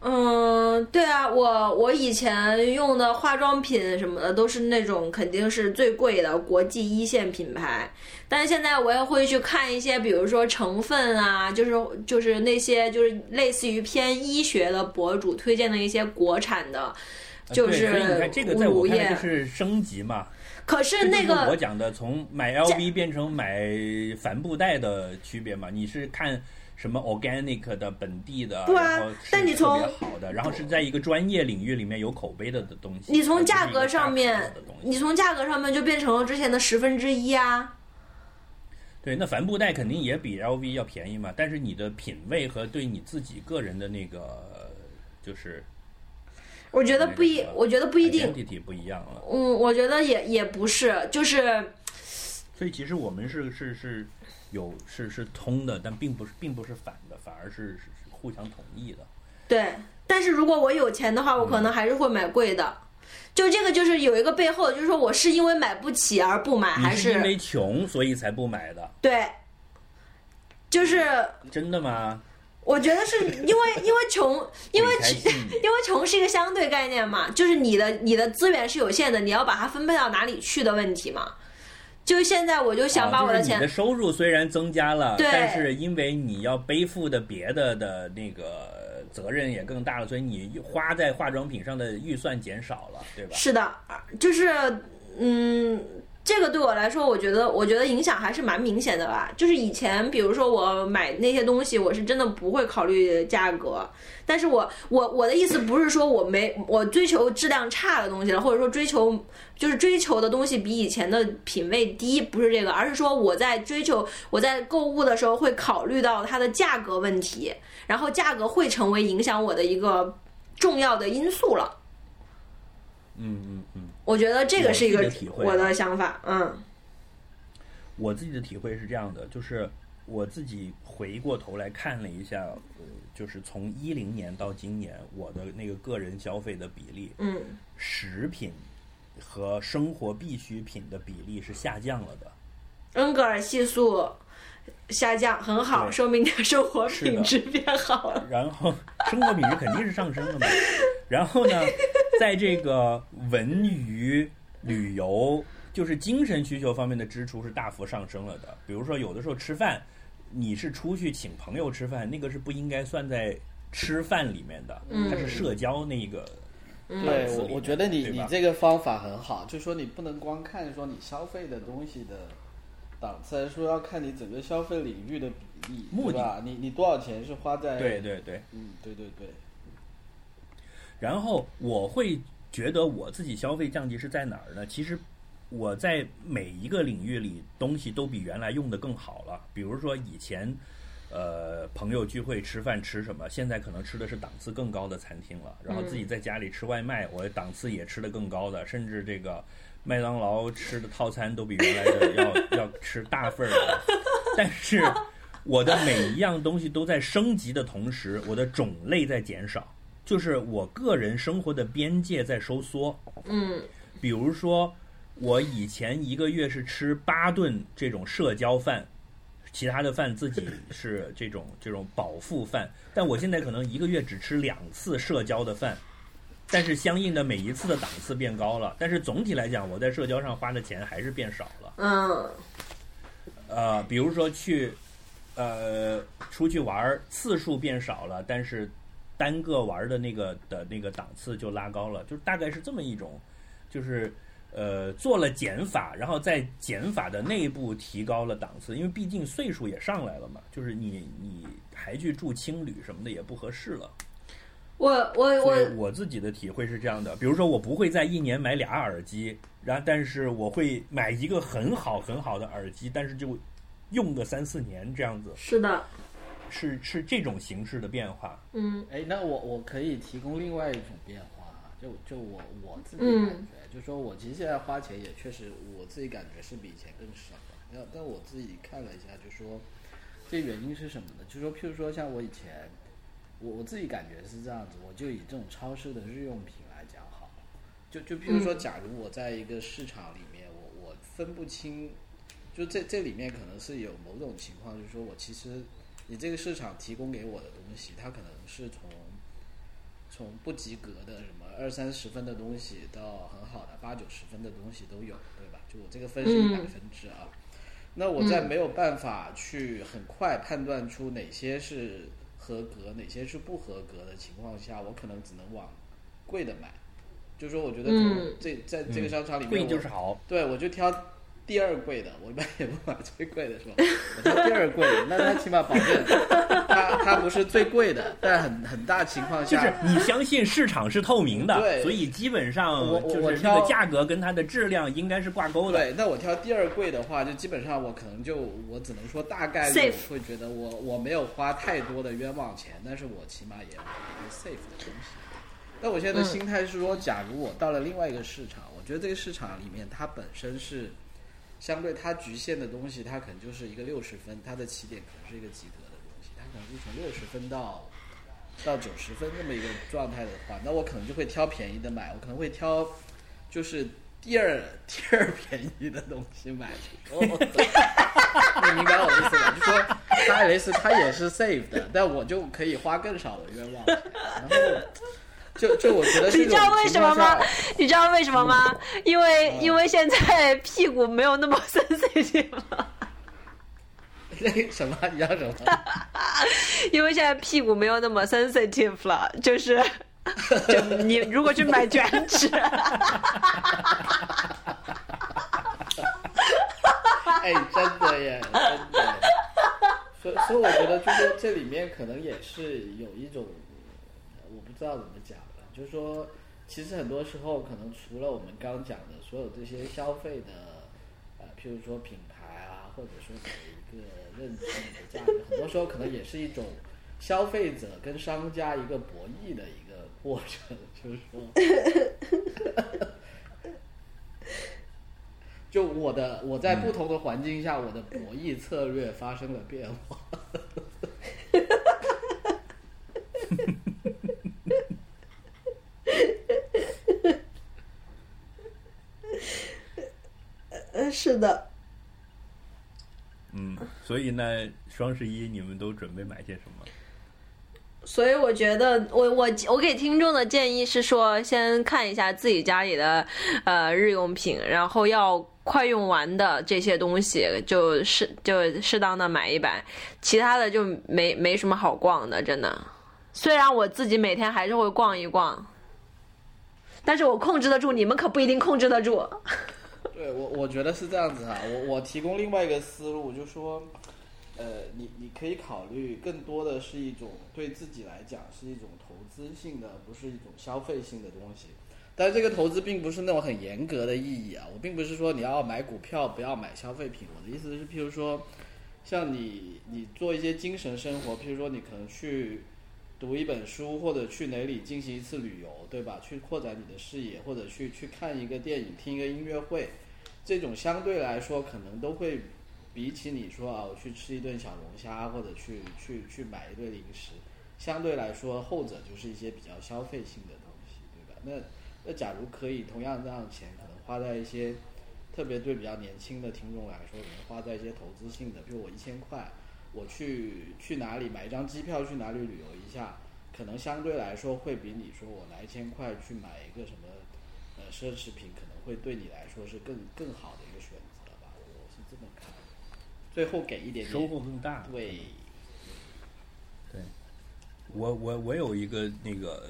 嗯，对啊，我我以前用的化妆品什么的都是那种肯定是最贵的国际一线品牌，但是现在我也会去看一些，比如说成分啊，就是就是那些就是类似于偏医学的博主推荐的一些国产的，就是看这个在我看来就。是升级嘛。可是那个是我讲的从买 LV 变成买帆布袋的区别嘛？你是看什么 organic 的本地的，不啊然后是但你从好的，然后是在一个专业领域里面有口碑的的东西。你从价格上面你从价格上面就变成了之前的十分之一啊。对，那帆布袋肯定也比 LV 要便宜嘛，但是你的品味和对你自己个人的那个就是我觉得不一，我觉得不一定。identity 不一样了。嗯，我觉得也也不是，就是所以其实我们是是是有是是通的，但并不是并不是反的，反而是互相统一的。对。但是如果我有钱的话，我可能还是会买贵的。就这个就是有一个背后，就是说我是因为买不起而不买，还是因为穷所以才不买的，对？就是真的吗？我觉得是因为因为穷，因为鬼才信你 [LAUGHS] 因为穷是一个相对概念嘛，就是你的你的资源是有限的，你要把它分配到哪里去的问题嘛。就现在我就想把我的钱啊就是你的收入虽然增加了，但是因为你要背负的别的的那个责任也更大了，所以你花在化妆品上的预算减少了，对吧？是的，就是嗯，这个对我来说，我觉得我觉得影响还是蛮明显的吧。就是以前，比如说我买那些东西，我是真的不会考虑价格，但是我我我的意思不是说我没我追求质量差的东西了，或者说追求就是追求的东西比以前的品味低，不是这个，而是说我在追求我在购物的时候会考虑到它的价格问题，然后价格会成为影响我的一个重要的因素了。嗯嗯嗯。我觉得这个是一个我的体会啊。我的想法，嗯。我自己的体会是这样的，就是我自己回过头来看了一下，呃，就是从一零年到今年，我的那个个人消费的比例，嗯，食品和生活必需品的比例是下降了的。恩格尔系数下降很好，说明你的生活品质变好了。然后生活品质肯定是上升了嘛。[LAUGHS] 然后呢，在这个文娱、旅游，就是精神需求方面的支出是大幅上升了的。比如说，有的时候吃饭，你是出去请朋友吃饭，那个是不应该算在吃饭里面的，它是社交那个。对，我我觉得你你这个方法很好，就说你不能光看说你消费的东西的档次，而是说要看你整个消费领域的比例，目的对吧？你你多少钱是花在对对对。嗯，对对对，然后我会觉得我自己消费降级是在哪儿呢？其实我在每一个领域里东西都比原来用的更好了。比如说以前，呃，朋友聚会吃饭吃什么，现在可能吃的是档次更高的餐厅了。然后自己在家里吃外卖，我档次也吃的更高的，甚至这个麦当劳吃的套餐都比原来的要 [LAUGHS] 要吃大份儿的。但是我的每一样东西都在升级的同时，我的种类在减少。就是我个人生活的边界在收缩。嗯比如说，我以前一个月是吃八顿这种社交饭，其他的饭自己 [LAUGHS] 是这种这种饱腹饭，但我现在可能一个月只吃两次社交的饭，但是相应的每一次的档次变高了，但是总体来讲，我在社交上花的钱还是变少了。嗯呃，比如说去，呃，出去玩儿次数变少了，但是单个玩儿的那个的那个档次就拉高了，就大概是这么一种，就是呃做了减法，然后在减法的内部提高了档次，因为毕竟岁数也上来了嘛，就是你你还去住青旅什么的也不合适了。我我我我自己的体会是这样的，比如说我不会在一年买俩耳机，然后但是我会买一个很好很好的耳机，但是就用个三四年这样子，是的，是是这种形式的变化。嗯哎，那我我可以提供另外一种变化啊，就就我我自己嗯感觉，就说我其实现在花钱也确实我自己感觉是比以前更少了。那但我自己看了一下，就说这原因是什么呢？就说譬如说像我以前，我我自己感觉是这样子，我就以这种超市的日用品来讲好了，就就比如说，假如我在一个市场里面，我我分不清，就这这里面可能是有某种情况，就是说我其实你这个市场提供给我的东西，它可能是从从不及格的什么二三十分的东西到很好的八九十分的东西都有，对吧？就我这个分是一百分制啊。那我在没有办法去很快判断出哪些是合格，哪些是不合格的情况下，我可能只能往贵的买。就是说，我觉得这在这个商场里面，贵就是好。对，我就挑第二贵的，我一般也不买最贵的，是吧？我挑第二贵的，那他起码保证它它不是最贵的，但很很大情况下，就是你相信市场是透明的，对所以基本上我我就是这个价格跟它的质量应该是挂钩的。对，那我挑第二贵的话，就基本上我可能就我只能说大概率会觉得我我没有花太多的冤枉钱，但是我起码也买了一个 safe 的东西。那我现在的心态是说，假如我到了另外一个市场，我觉得这个市场里面它本身是相对它局限的东西，它可能就是一个六十分，它的起点可能是一个及格的东西，它可能是从六十分到到九十分这么一个状态的话，那我可能就会挑便宜的买，我可能会挑就是第二第二便宜的东西买。[LAUGHS] 哦，你明白我的意思吧？就说它 LS 它也是 save 的，但我就可以花更少的冤枉钱，然后就就我觉得你知道为什么吗？你知道为什么吗？因为因为现在屁股没有那么 [LAUGHS] sensitive 了，[LAUGHS] 那什么，你要什么？[LAUGHS] 因为现在屁股没有那么 sensitive 了，就是。就你如果去买卷纸，哎，真的耶，真的耶。所以所以我觉得，就是说这里面可能也是有一种，我不知道怎么讲了，就是说，其实很多时候可能除了我们刚讲的所有这些消费的，呃，譬如说品牌啊，或者说某一个认知你的价值，很多时候可能也是一种消费者跟商家一个博弈的一个过程，就是说。就我的我在不同的环境下，我的博弈策略发生了变化。[LAUGHS] 嗯，是的，嗯，所以呢，双十一你们都准备买些什么？所以我觉得我我我给听众的建议是说，先看一下自己家里的呃日用品，然后要快用完的这些东西，就是就适当的买一买，其他的就没没什么好逛的，真的。虽然我自己每天还是会逛一逛，但是我控制得住，你们可不一定控制得住。对我，我觉得是这样子哈。我我提供另外一个思路，就说，呃，你你可以考虑更多的是一种对自己来讲是一种投资性的，不是一种消费性的东西。但这个投资并不是那种很严格的意义啊。我并不是说你要买股票不要买消费品，我的意思是，譬如说，像你你做一些精神生活，譬如说你可能去读一本书，或者去哪里进行一次旅游，对吧？去扩展你的视野，或者去去看一个电影、听一个音乐会，这种相对来说可能都会比起你说啊，我去吃一顿小龙虾，或者去去去买一顿零食，相对来说后者就是一些比较消费性的东西，对吧？那那假如可以同样这样的钱，可能花在一些特别对比较年轻的听众来说，可能花在一些投资性的，比如我一千块，我去去哪里买一张机票去哪里旅游一下，可能相对来说会比你说我拿一千块去买一个什么呃奢侈品，可能会对你来说是更更好的一个选择吧，我是这么看。最后给一点点收获更大。对，对我我我有一个那个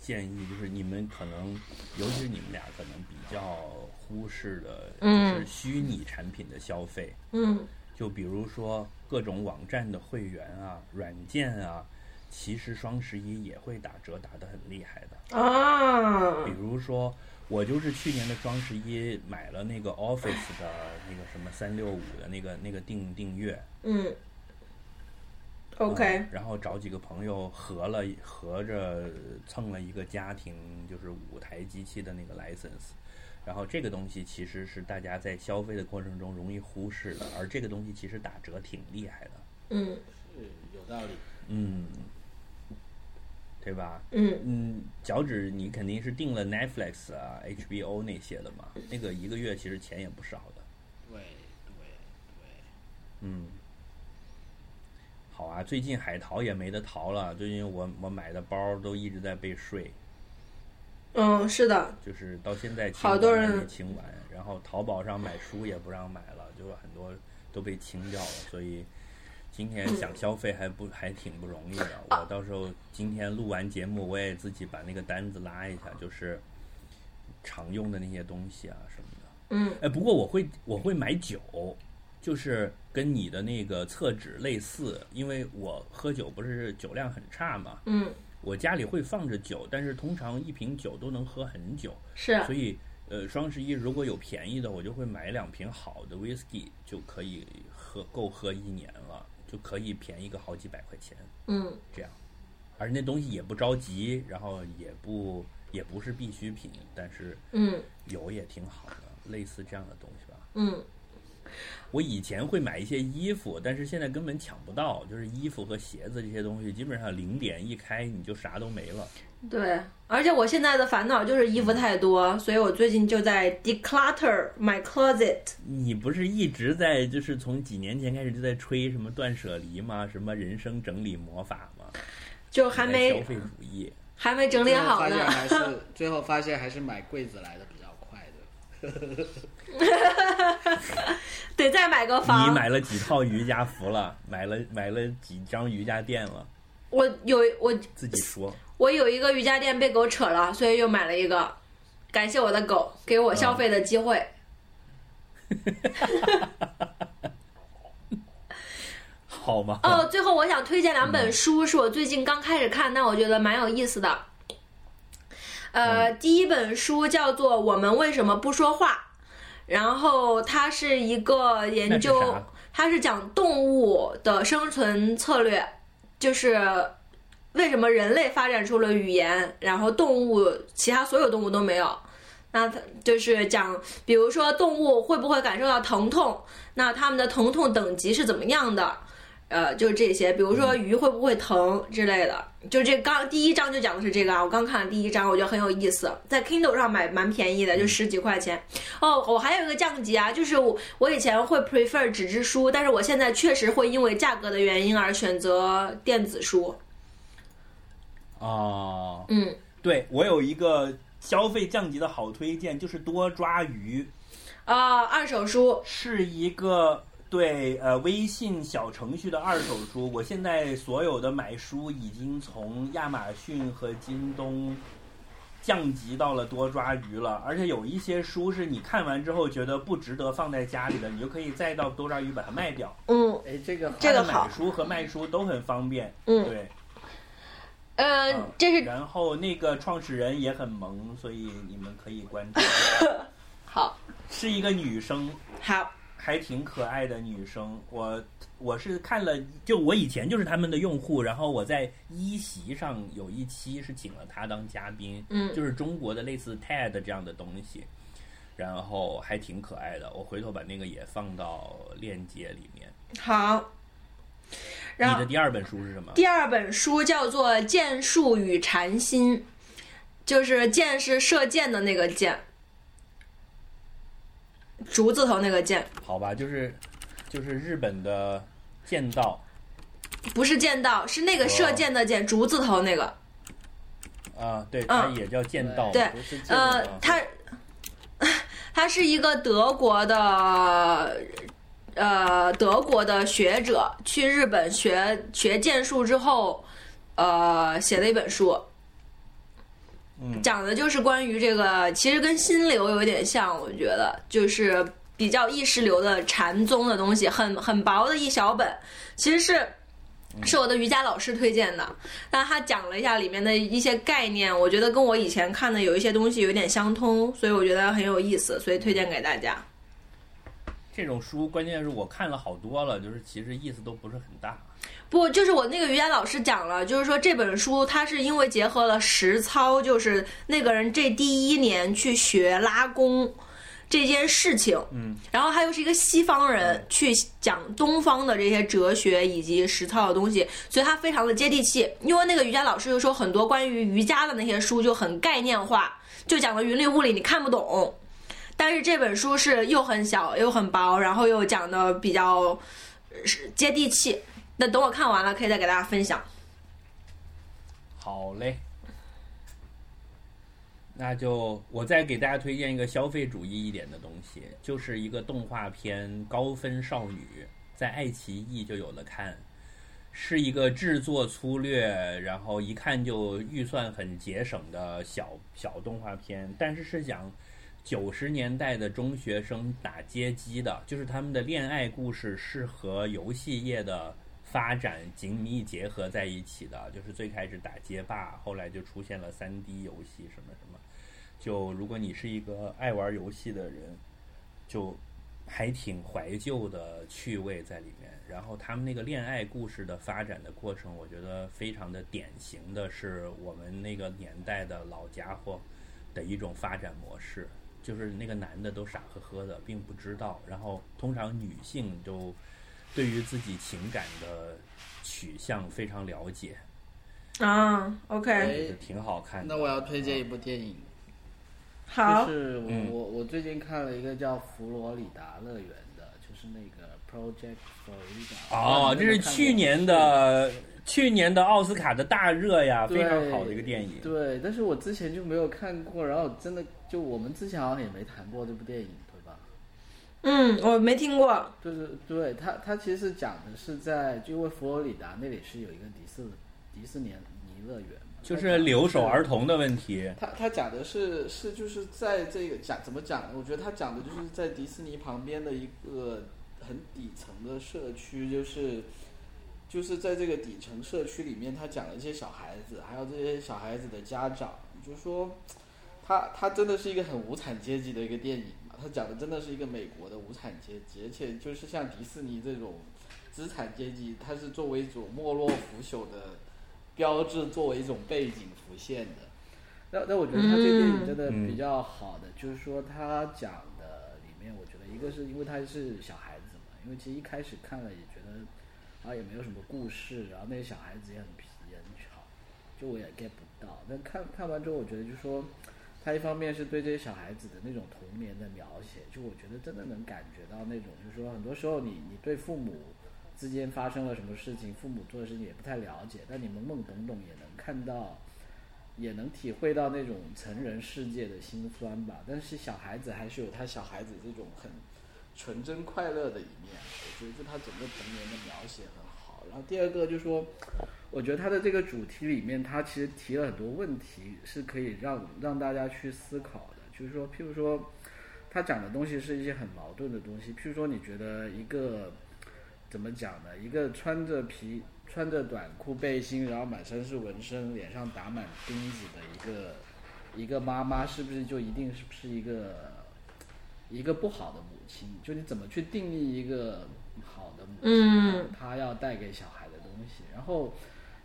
建议，就是你们可能，尤其是你们俩可能比较忽视的，就是虚拟产品的消费。嗯就比如说各种网站的会员啊、软件啊，其实双十一也会打折，打得很厉害的。啊比如说，我就是去年的双十一买了那个 Office 的那个什么三六五的那个那个订订阅。嗯嗯，OK，然后找几个朋友合了合着蹭了一个家庭，就是五台机器的那个 license。然后这个东西其实是大家在消费的过程中容易忽视的，而这个东西其实打折挺厉害的。嗯是有道理。嗯，对吧？嗯嗯，脚趾你肯定是订了 Netflix 啊、HBO 那些的嘛，那个一个月其实钱也不少的。对对对，嗯，好啊，最近海淘也没得淘了，最近我我买的包都一直在被税，嗯，是的，就是到现在清好多人清完，然后淘宝上买书也不让买了，就很多都被清掉了，所以今天想消费还不 [LAUGHS] 还挺不容易的。我到时候今天录完节目，我也自己把那个单子拉一下，就是常用的那些东西啊什么的。嗯哎，不过我会我会买酒，就是跟你的那个厕纸类似，因为我喝酒不是酒量很差嘛，嗯，我家里会放着酒，但是通常一瓶酒都能喝很久，是所以呃，双十一如果有便宜的，我就会买两瓶好的 whisky，就可以喝够喝一年了，就可以便宜个好几百块钱嗯。这样，而那东西也不着急，然后也不也不是必需品，但是嗯。有也挺好的，类似这样的东西吧。嗯我以前会买一些衣服，但是现在根本抢不到，就是衣服和鞋子这些东西，基本上零点一开你就啥都没了。对，而且我现在的烦恼就是衣服太多，所以我最近就在 declutter my closet。你不是一直在就是从几年前开始就在吹什么断舍离吗？什么人生整理魔法吗？就还没消费主义。还没整理好最后发现呢。还是 [LAUGHS] 最后发现还是买柜子来的比较快的。[LAUGHS] [LAUGHS] 得再买个房你。买了几套瑜伽服了？买了买了几张瑜伽垫了？我有我自己说。我有一个瑜伽垫被狗扯了，所以又买了一个。感谢我的狗给我消费的机会。[LAUGHS] 好吗？哦，最后我想推荐两本书，是我最近刚开始看，但我觉得蛮有意思的。呃，第一本书叫做《我们为什么不说话》，然后它是一个研究，它是讲动物的生存策略，就是为什么人类发展出了语言，然后动物其他所有动物都没有。那它就是讲，比如说动物会不会感受到疼痛，那它们的疼痛等级是怎么样的？呃，就是这些，比如说鱼会不会疼之类的，就这刚第一章就讲的是这个啊。我刚看了第一章，我觉得很有意思，在 Kindle 上买蛮便宜的，就十几块钱。哦，我还有一个降级啊，就是我我以前会 prefer 纸质书，但是我现在确实会因为价格的原因而选择电子书。哦，嗯，对我有一个消费降级的好推荐，就是多抓鱼。啊、二手书，是一个对呃微信小程序的二手书。我现在所有的买书已经从亚马逊和京东降级到了多抓鱼了，而且有一些书是你看完之后觉得不值得放在家里的，你就可以再到多抓鱼把它卖掉。嗯哎，这个这个好买书和卖书都很方便。嗯对，呃嗯，这是然后那个创始人也很萌，所以你们可以关注，[LAUGHS] 好是一个女生。好还挺可爱的女生，我我是看了，就我以前就是他们的用户，然后我在一席上有一期是请了她当嘉宾，嗯就是中国的类似 TED 这样的东西，然后还挺可爱的，我回头把那个也放到链接里面。好。然后你的第二本书是什么？第二本书叫做《剑术与禅心》，就是箭是射箭的那个箭，竹字头那个剑，好吧，就是就是日本的剑道。不是剑道，是那个射箭的箭，竹字头那个。啊，对，它嗯也叫剑道嘛，对呃啊，他他 [LAUGHS] 是一个德国的呃德国的学者，去日本学学剑术之后，呃写的一本书。嗯讲的就是关于这个，其实跟心流有点像，我觉得就是比较意识流的禅宗的东西，很很薄的一小本，其实是是我的瑜伽老师推荐的，但他讲了一下里面的一些概念，我觉得跟我以前看的有一些东西有点相通，所以我觉得很有意思，所以推荐给大家。这种书关键是我看了好多了，就是其实意思都不是很大。不，就是我那个瑜伽老师讲了，就是说这本书它是因为结合了实操，就是那个人这第一年去学拉弓，这件事情，嗯，然后他又是一个西方人去讲东方的这些哲学以及实操的东西，所以他非常的接地气。因为那个瑜伽老师就说很多关于瑜伽的那些书就很概念化，就讲的云里雾里，你看不懂。但是这本书是又很小又很薄，然后又讲的比较接地气。那等我看完了，可以再给大家分享。好嘞，那就我再给大家推荐一个消费主义一点的东西，就是一个动画片《高分少女》，在爱奇艺就有了看，是一个制作粗略，然后一看就预算很节省的小小动画片，但是是讲九十年代的中学生打街机的，就是他们的恋爱故事是和游戏业的发展紧密结合在一起的，就是最开始打街霸，后来就出现了三 D 游戏什么什么。就如果你是一个爱玩游戏的人，就还挺怀旧的趣味在里面。然后他们那个恋爱故事的发展的过程，我觉得非常的典型的是我们那个年代的老家伙的一种发展模式，就是那个男的都傻呵呵的，并不知道。然后通常女性都对于自己情感的取向非常了解，啊，OK，挺好看的。那我要推荐一部电影，好就，是我、嗯我我最近看了一个叫《佛罗里达乐园》的，就是那个 Project Florida。哦，这是去年的去年的奥斯卡的大热呀，非常好的一个电影。对，但是我之前就没有看过，然后真的就我们之前好像也没谈过这部电影？嗯，我没听过。就是对他，他其实讲的是在，就因为佛罗里达那里是有一个迪士迪士尼尼乐园嘛，就是留守儿童的问题。他他讲的是是就是在这个讲怎么讲呢？我觉得他讲的就是在迪士尼旁边的一个很底层的社区，就是就是在这个底层社区里面，他讲了一些小孩子，还有这些小孩子的家长，就是说他他真的是一个很无产阶级的一个电影嘛。他讲的真的是一个美国的无产阶级，而且就是像迪士尼这种资产阶级，它是作为一种没落腐朽的标志，作为一种背景浮现的。那那我觉得他这个电影真的比较好的，就是说他讲的里面，我觉得一个是因为他是小孩子嘛，因为其实一开始看了也觉得啊也没有什么故事，然后那些小孩子也很皮也很吵，就我也 get 不到。但看看完之后，我觉得就是说，他一方面是对这些小孩子的那种童年的描写，就我觉得真的能感觉到那种，就是说很多时候你你对父母之间发生了什么事情，父母做的事情也不太了解，但你懵懵懂懂也能看到。也能体会到那种成人世界的辛酸吧，但是小孩子还是有他小孩子这种很纯真快乐的一面，我觉得就他整个童年的描写很。然后第二个就是说，我觉得他的这个主题里面，他其实提了很多问题，是可以让让大家去思考的。就是说，譬如说，他讲的东西是一些很矛盾的东西，譬如说，你觉得一个怎么讲呢？一个穿着皮。穿着短裤背心，然后满身是纹身，脸上打满钉子的一个一个妈妈，是不是就一定是不是一个一个不好的母亲？就你怎么去定义一个好的母亲？嗯，她要带给小孩的东西。然后，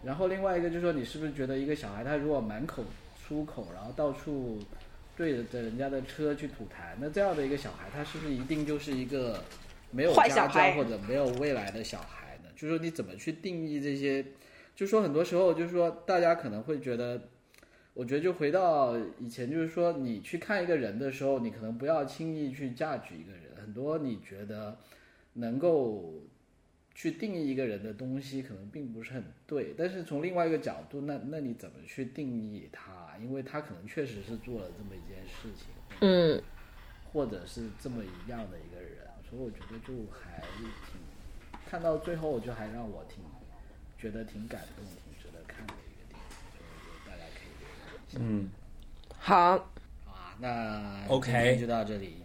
然后另外一个就是说，你是不是觉得一个小孩他如果满口出口，然后到处对着人家的车去吐痰，那这样的一个小孩，他是不是一定就是一个没有家教或者没有未来的小孩呢？就是说你怎么去定义这些？就是说很多时候，就是说大家可能会觉得，我觉得就回到以前，就是说你去看一个人的时候，你可能不要轻易去价值一个人。很多你觉得能够去定义一个人的东西，可能并不是很对。但是从另外一个角度，那那你怎么去定义他？因为他可能确实是做了这么一件事情，嗯，或者是这么一样的一个人，所以我觉得就还挺。看到最后，我就还让我挺觉得挺感动、挺值得看的一个电影，所以大家可以留意一下。嗯，好，好啊，那 OK 就到这里。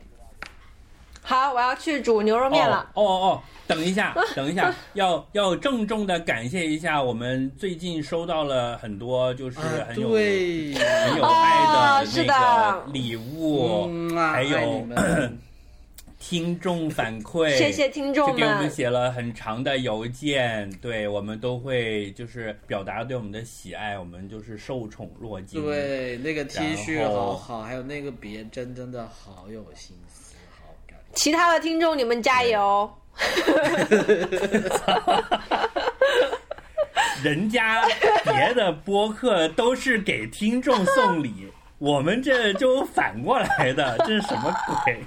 好，我要去煮牛肉面了。哦哦哦，等一下，[LAUGHS] 等一下，要要郑重的感谢一下，我们最近收到了很多就是啊很有、对，很有爱的那的个礼物，还有 [COUGHS] 听众反馈，谢谢听就众给我们们。写了很长的邮件，对我们都会就是表达对我们的喜爱，我们就是受宠若惊。对那个 T 恤好好，还有那个别针真的好有心思。其他的听众你们加油。[LAUGHS] 人家别的播客都是给听众送礼 [LAUGHS] 我们这就反过来的这是什么鬼？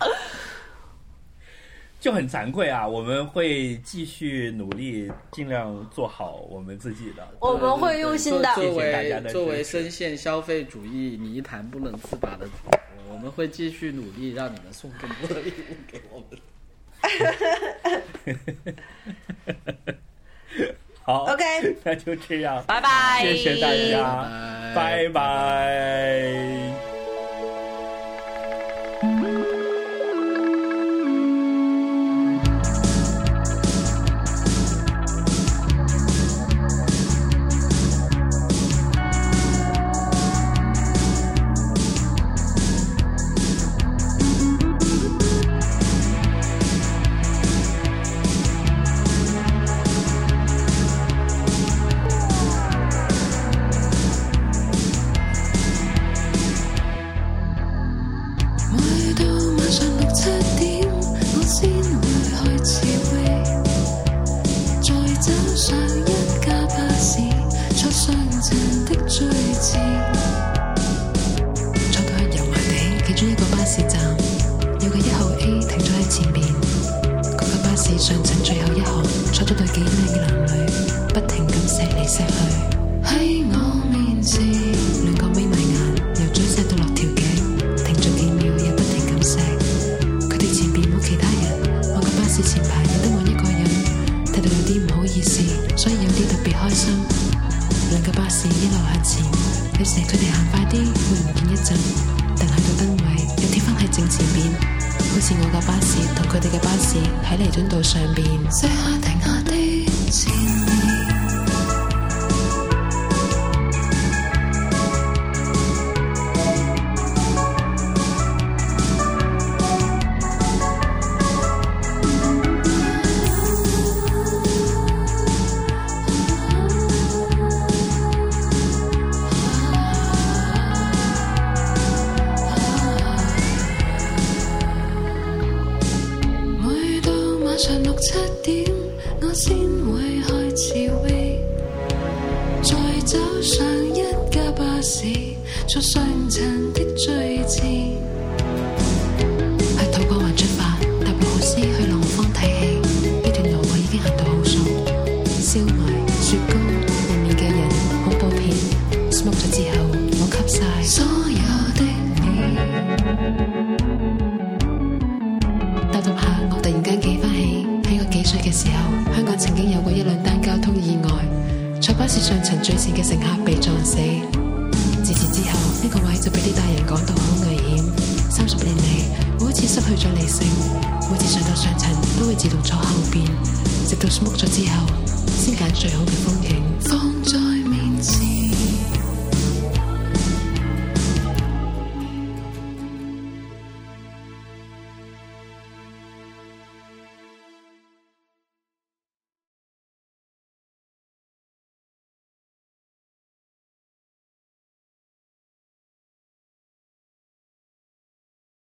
就很惭愧啊我们会继续努力尽量做好我们自己的。我们会用心的。作为作为深陷消费主义泥潭不能自拔的主。我们会继续努力让你们送更多的礼物给我们。好 [LAUGHS] ok 那就这样。拜拜。谢谢大家。拜拜。